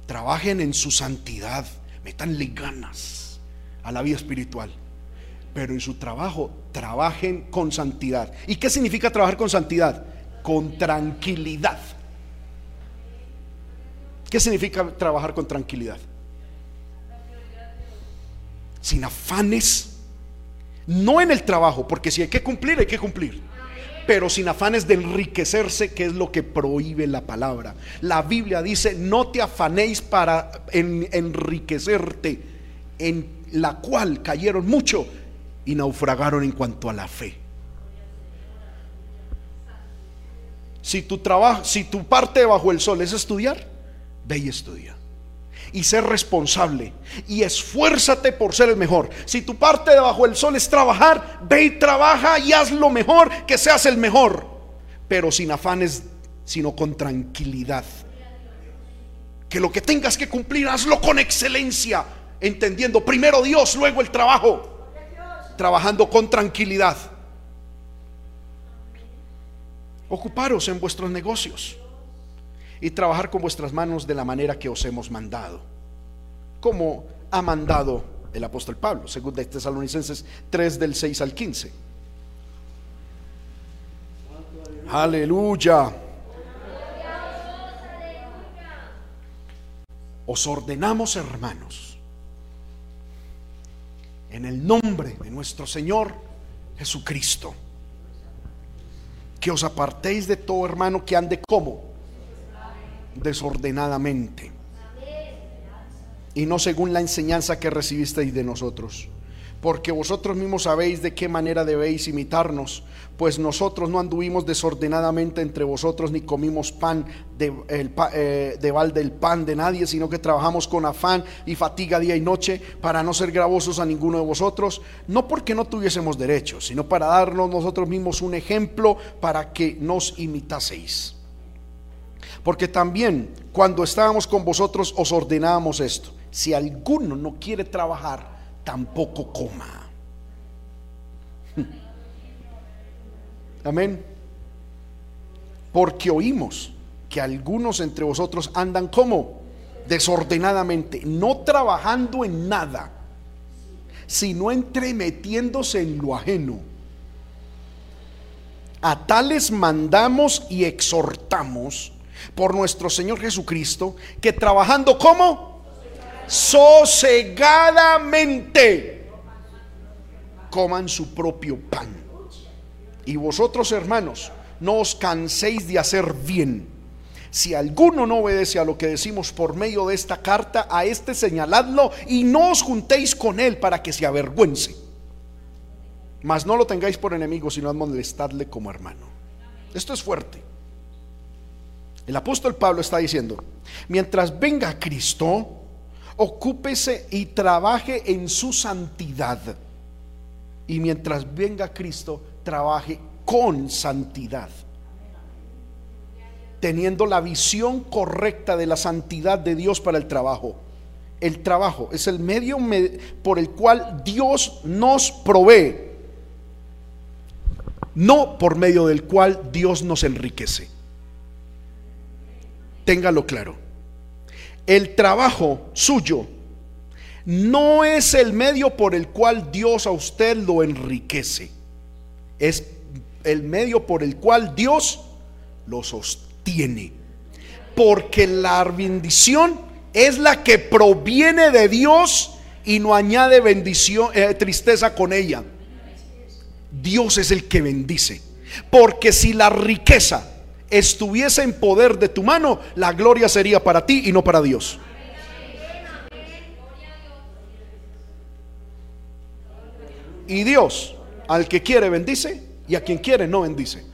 trabajen en su santidad, metanle ganas a la vida espiritual. Pero en su trabajo, trabajen con santidad. ¿Y qué significa trabajar con santidad? Con tranquilidad. ¿Qué significa trabajar con tranquilidad? Sin afanes. No en el trabajo, porque si hay que cumplir, hay que cumplir pero sin afanes de enriquecerse, que es lo que prohíbe la palabra. La Biblia dice, no te afanéis para enriquecerte, en la cual cayeron mucho y naufragaron en cuanto a la fe. Si tu trabajo, si tu parte bajo el sol es estudiar, ve y estudia y ser responsable y esfuérzate por ser el mejor. Si tu parte debajo del sol es trabajar, ve y trabaja y haz lo mejor, que seas el mejor, pero sin afanes, sino con tranquilidad. Que lo que tengas que cumplir, hazlo con excelencia, entendiendo primero Dios, luego el trabajo, trabajando con tranquilidad. Ocuparos en vuestros negocios y trabajar con vuestras manos de la manera que os hemos mandado, como ha mandado el apóstol Pablo, según de Tesalonicenses 3 del 6 al 15. Aleluya. Os ordenamos, hermanos, en el nombre de nuestro Señor Jesucristo, que os apartéis de todo hermano que ande como desordenadamente y no según la enseñanza que recibisteis de nosotros. Porque vosotros mismos sabéis de qué manera debéis imitarnos, pues nosotros no anduvimos desordenadamente entre vosotros, ni comimos pan de, el, eh, de balde el pan de nadie, sino que trabajamos con afán y fatiga día y noche para no ser gravosos a ninguno de vosotros, no porque no tuviésemos derecho, sino para darnos nosotros mismos un ejemplo para que nos imitaseis. Porque también cuando estábamos con vosotros os ordenábamos esto. Si alguno no quiere trabajar, tampoco coma. Amén. Porque oímos que algunos entre vosotros andan como desordenadamente, no trabajando en nada, sino entremetiéndose en lo ajeno. A tales mandamos y exhortamos por nuestro Señor Jesucristo, que trabajando como sosegadamente coman su propio pan. Y vosotros, hermanos, no os canséis de hacer bien. Si alguno no obedece a lo que decimos por medio de esta carta, a este señaladlo y no os juntéis con él para que se avergüence. Mas no lo tengáis por enemigo, sino molestadle como hermano. Esto es fuerte. El apóstol Pablo está diciendo, mientras venga Cristo, ocúpese y trabaje en su santidad. Y mientras venga Cristo, trabaje con santidad. Teniendo la visión correcta de la santidad de Dios para el trabajo. El trabajo es el medio por el cual Dios nos provee, no por medio del cual Dios nos enriquece. Téngalo claro. El trabajo suyo no es el medio por el cual Dios a usted lo enriquece. Es el medio por el cual Dios lo sostiene. Porque la bendición es la que proviene de Dios y no añade bendición, eh, tristeza con ella. Dios es el que bendice. Porque si la riqueza estuviese en poder de tu mano, la gloria sería para ti y no para Dios. Y Dios al que quiere bendice y a quien quiere no bendice.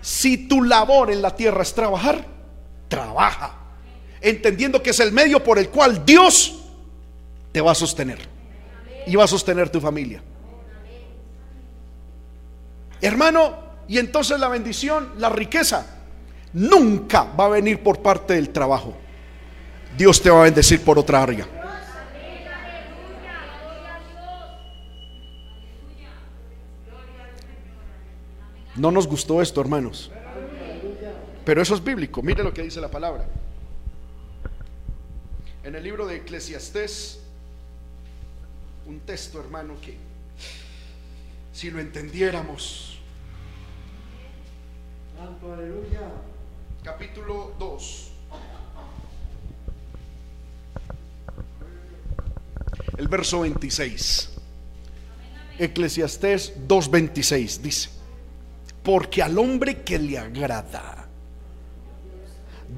Si tu labor en la tierra es trabajar, trabaja. Entendiendo que es el medio por el cual Dios te va a sostener. Y va a sostener tu familia. Hermano, y entonces la bendición, la riqueza, nunca va a venir por parte del trabajo. Dios te va a bendecir por otra área. No nos gustó esto, hermanos. Pero eso es bíblico. Mire lo que dice la palabra. En el libro de Eclesiastés, un texto, hermano, que si lo entendiéramos. Aleluya. Capítulo 2. El verso 26. Eclesiastés 2.26 dice porque al hombre que le agrada,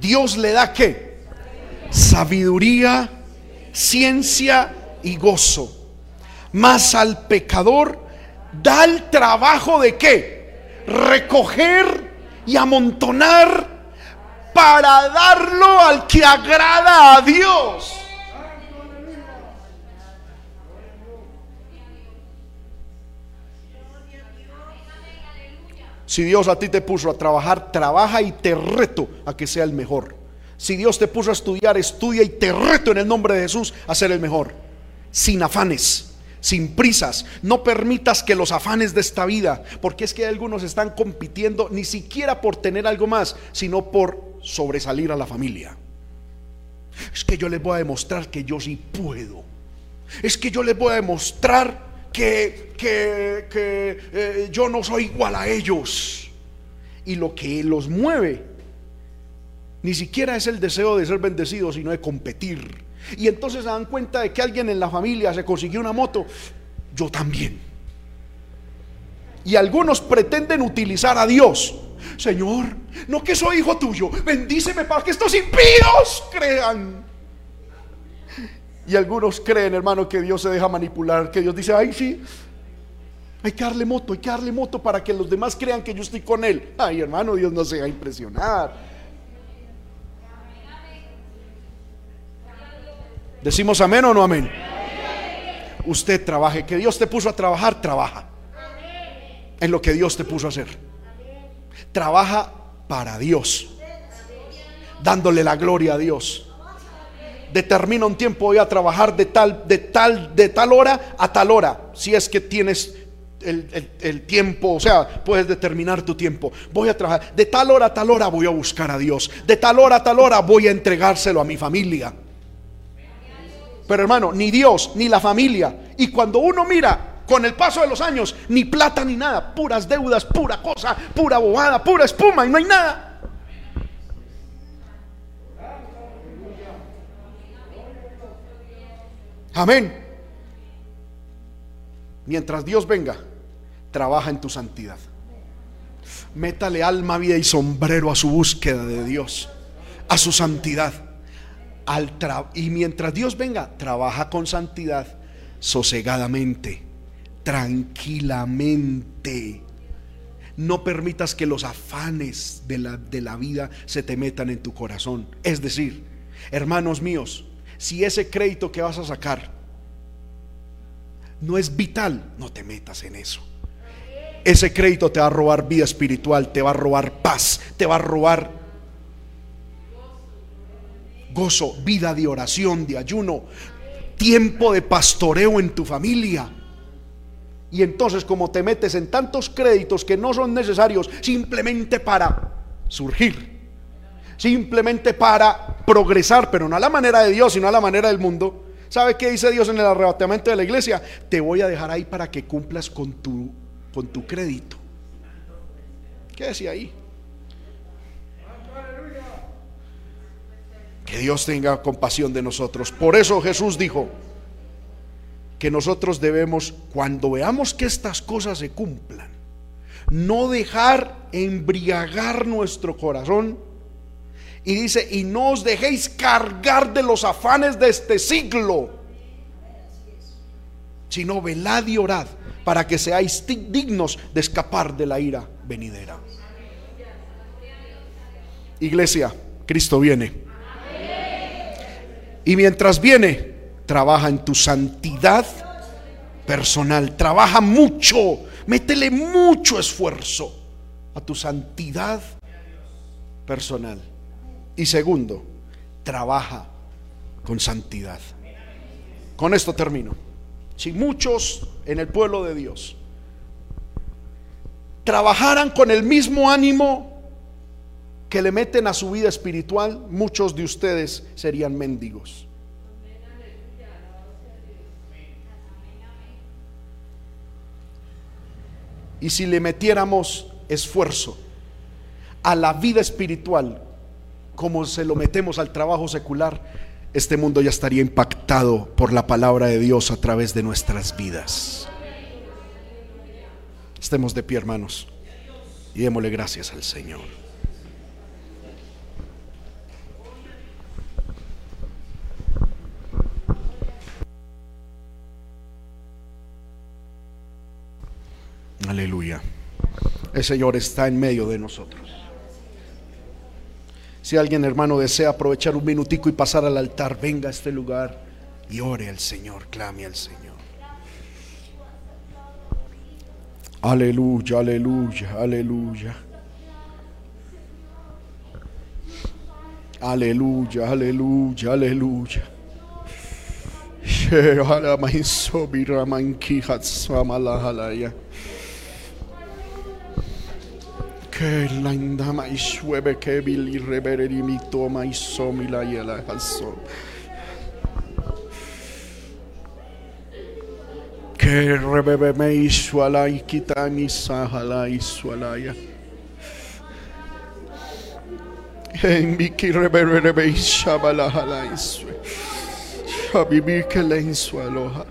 Dios le da qué? Sabiduría, ciencia y gozo. Mas al pecador da el trabajo de qué? Recoger y amontonar para darlo al que agrada a Dios. Si Dios a ti te puso a trabajar, trabaja y te reto a que sea el mejor. Si Dios te puso a estudiar, estudia y te reto en el nombre de Jesús a ser el mejor. Sin afanes, sin prisas. No permitas que los afanes de esta vida, porque es que algunos están compitiendo ni siquiera por tener algo más, sino por sobresalir a la familia. Es que yo les voy a demostrar que yo sí puedo. Es que yo les voy a demostrar que, eh, yo no soy igual a ellos. Y lo que los mueve ni siquiera es el deseo de ser bendecido, sino de competir. Y entonces se dan cuenta de que alguien en la familia se consiguió una moto, yo también. Y algunos pretenden utilizar a Dios. Señor, no que soy hijo tuyo, bendíceme para que estos impíos crean. Y algunos creen, hermano, que Dios se deja manipular, que Dios dice, ay, sí, hay que darle moto, hay que darle moto para que los demás crean que yo estoy con Él. Ay, hermano, Dios no se va a impresionar. ¿Decimos amén o no amén? Usted trabaje, que Dios te puso a trabajar, trabaja. En lo que Dios te puso a hacer. Trabaja para Dios, dándole la gloria a Dios determina un tiempo, voy a trabajar de tal, de tal, de tal hora a tal hora. Si es que tienes el, tiempo, o sea, puedes determinar tu tiempo. Voy a trabajar de tal hora a tal hora, voy a buscar a Dios. De tal hora a tal hora, voy a entregárselo a mi familia. Pero hermano, ni Dios, ni la familia. Y cuando uno mira con el paso de los años, ni plata ni nada, puras deudas, pura cosa, pura bobada, pura espuma y no hay nada. Amén. Mientras Dios venga, trabaja en tu santidad. Métale alma, vida y sombrero a su búsqueda de Dios, a su santidad. Y mientras Dios venga, trabaja con santidad, sosegadamente, tranquilamente. no permitas que los afanes de la, de la vida se te metan en tu corazón. Es decir, hermanos míos, si ese crédito que vas a sacar no es vital, no te metas en eso. Ese crédito te va a robar vida espiritual, te va a robar paz, te va a robar vida de oración, de ayuno, tiempo de pastoreo en tu familia. Y entonces como te metes en tantos créditos que no son necesarios simplemente para surgir, simplemente para progresar, pero no a la manera de Dios, sino a la manera del mundo. ¿Sabe qué dice Dios en el arrebatamiento de la iglesia? Te voy a dejar ahí para que cumplas con tu, con tu crédito. ¿Qué decía ahí? Que Dios tenga compasión de nosotros. Por eso Jesús dijo, que nosotros debemos, cuando veamos que estas cosas se cumplan, no dejar embriagar nuestro corazón. Y dice, y no os dejéis cargar de los afanes de este siglo, sino velad y orad para que seáis dignos de escapar de la ira venidera. Iglesia, Cristo viene. Y mientras viene, trabaja en tu santidad personal, trabaja mucho, métele mucho esfuerzo a tu santidad personal. Y segundo, trabaja con santidad. Con esto termino. Si muchos en el pueblo de Dios trabajaran con el mismo ánimo que le meten a su vida espiritual, muchos de ustedes serían mendigos. Y si le metiéramos esfuerzo a la vida espiritual como se lo metemos al trabajo secular, este mundo ya estaría impactado por la palabra de Dios a través de nuestras vidas. Estemos de pie, hermanos, y démosle gracias al Señor. Aleluya. El Señor está en medio de nosotros. Si alguien, hermano, desea aprovechar un minutico y pasar al altar, venga a este lugar y ore al Señor, clame al Señor. Aleluya, aleluya, aleluya. Aleluya, aleluya, aleluya. Que la indama y sueve que vili revereri mi toma y somi la yela haso. Que rebebe me isuala y quita mi sahala y sualaya. En mi que rebebe me ishabala hala isue. Shabibi que le insualoja.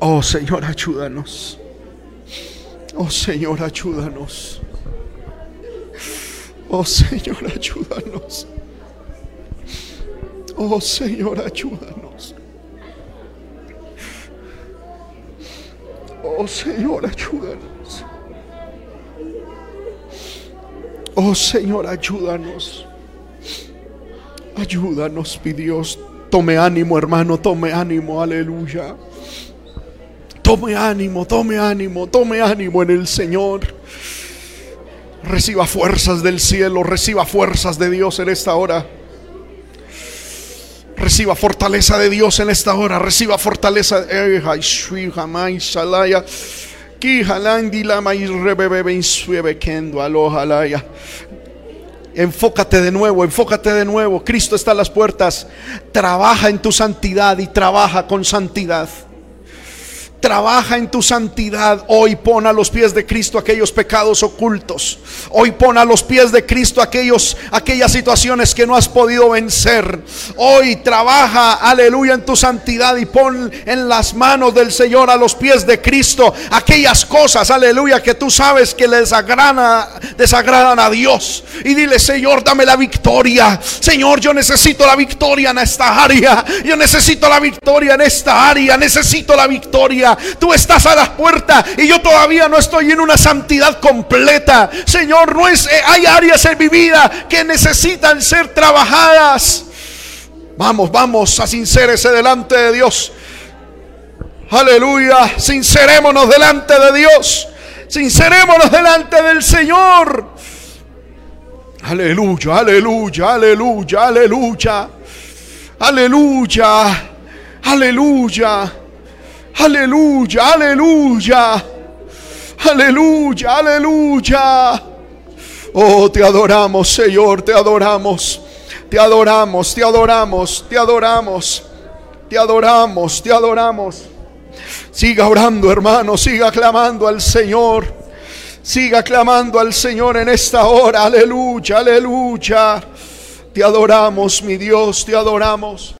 Oh Señor, ayúdanos. Oh Señor, ayúdanos. Oh Señor, ayúdanos. Oh Señor, ayúdanos. Oh Señor, ayúdanos. Oh Señor, ayúdanos. Ayúdanos, mi Dios. Tome ánimo, hermano, tome ánimo, aleluya. Tome ánimo, tome ánimo, tome ánimo en el Señor. Reciba fuerzas del cielo, reciba fuerzas de Dios en esta hora. Reciba fortaleza de Dios en esta hora. Reciba fortaleza. Enfócate de nuevo, enfócate de nuevo. Cristo está a las puertas. Trabaja en tu santidad y trabaja con santidad. Trabaja en tu santidad. Hoy pon a los pies de Cristo aquellos pecados ocultos. Hoy pon a los pies de Cristo aquellos, aquellas situaciones que no has podido vencer. Hoy trabaja, aleluya, en tu santidad y pon en las manos del Señor a los pies de Cristo aquellas cosas, aleluya, que tú sabes que les desagradan a Dios. Y dile, Señor, dame la victoria. Señor, yo necesito la victoria en esta área. Yo necesito la victoria en esta área. Necesito la victoria Tú estás a las puertas y yo todavía no estoy en una santidad completa. Señor, no es, eh, hay áreas en mi vida que necesitan ser trabajadas. Vamos, vamos a sincerarse delante de Dios. Aleluya, sincerémonos delante de Dios. Sincerémonos delante del Señor. Aleluya, aleluya, aleluya, aleluya. Aleluya. Aleluya. Aleluya, aleluya. Aleluya, aleluya. Oh, te adoramos, Señor, te adoramos. Te adoramos, te adoramos, te adoramos. Te adoramos, te adoramos. Siga orando, hermano, siga clamando al Señor. Siga clamando al Señor en esta hora. Aleluya, aleluya. Te adoramos, mi Dios, te adoramos.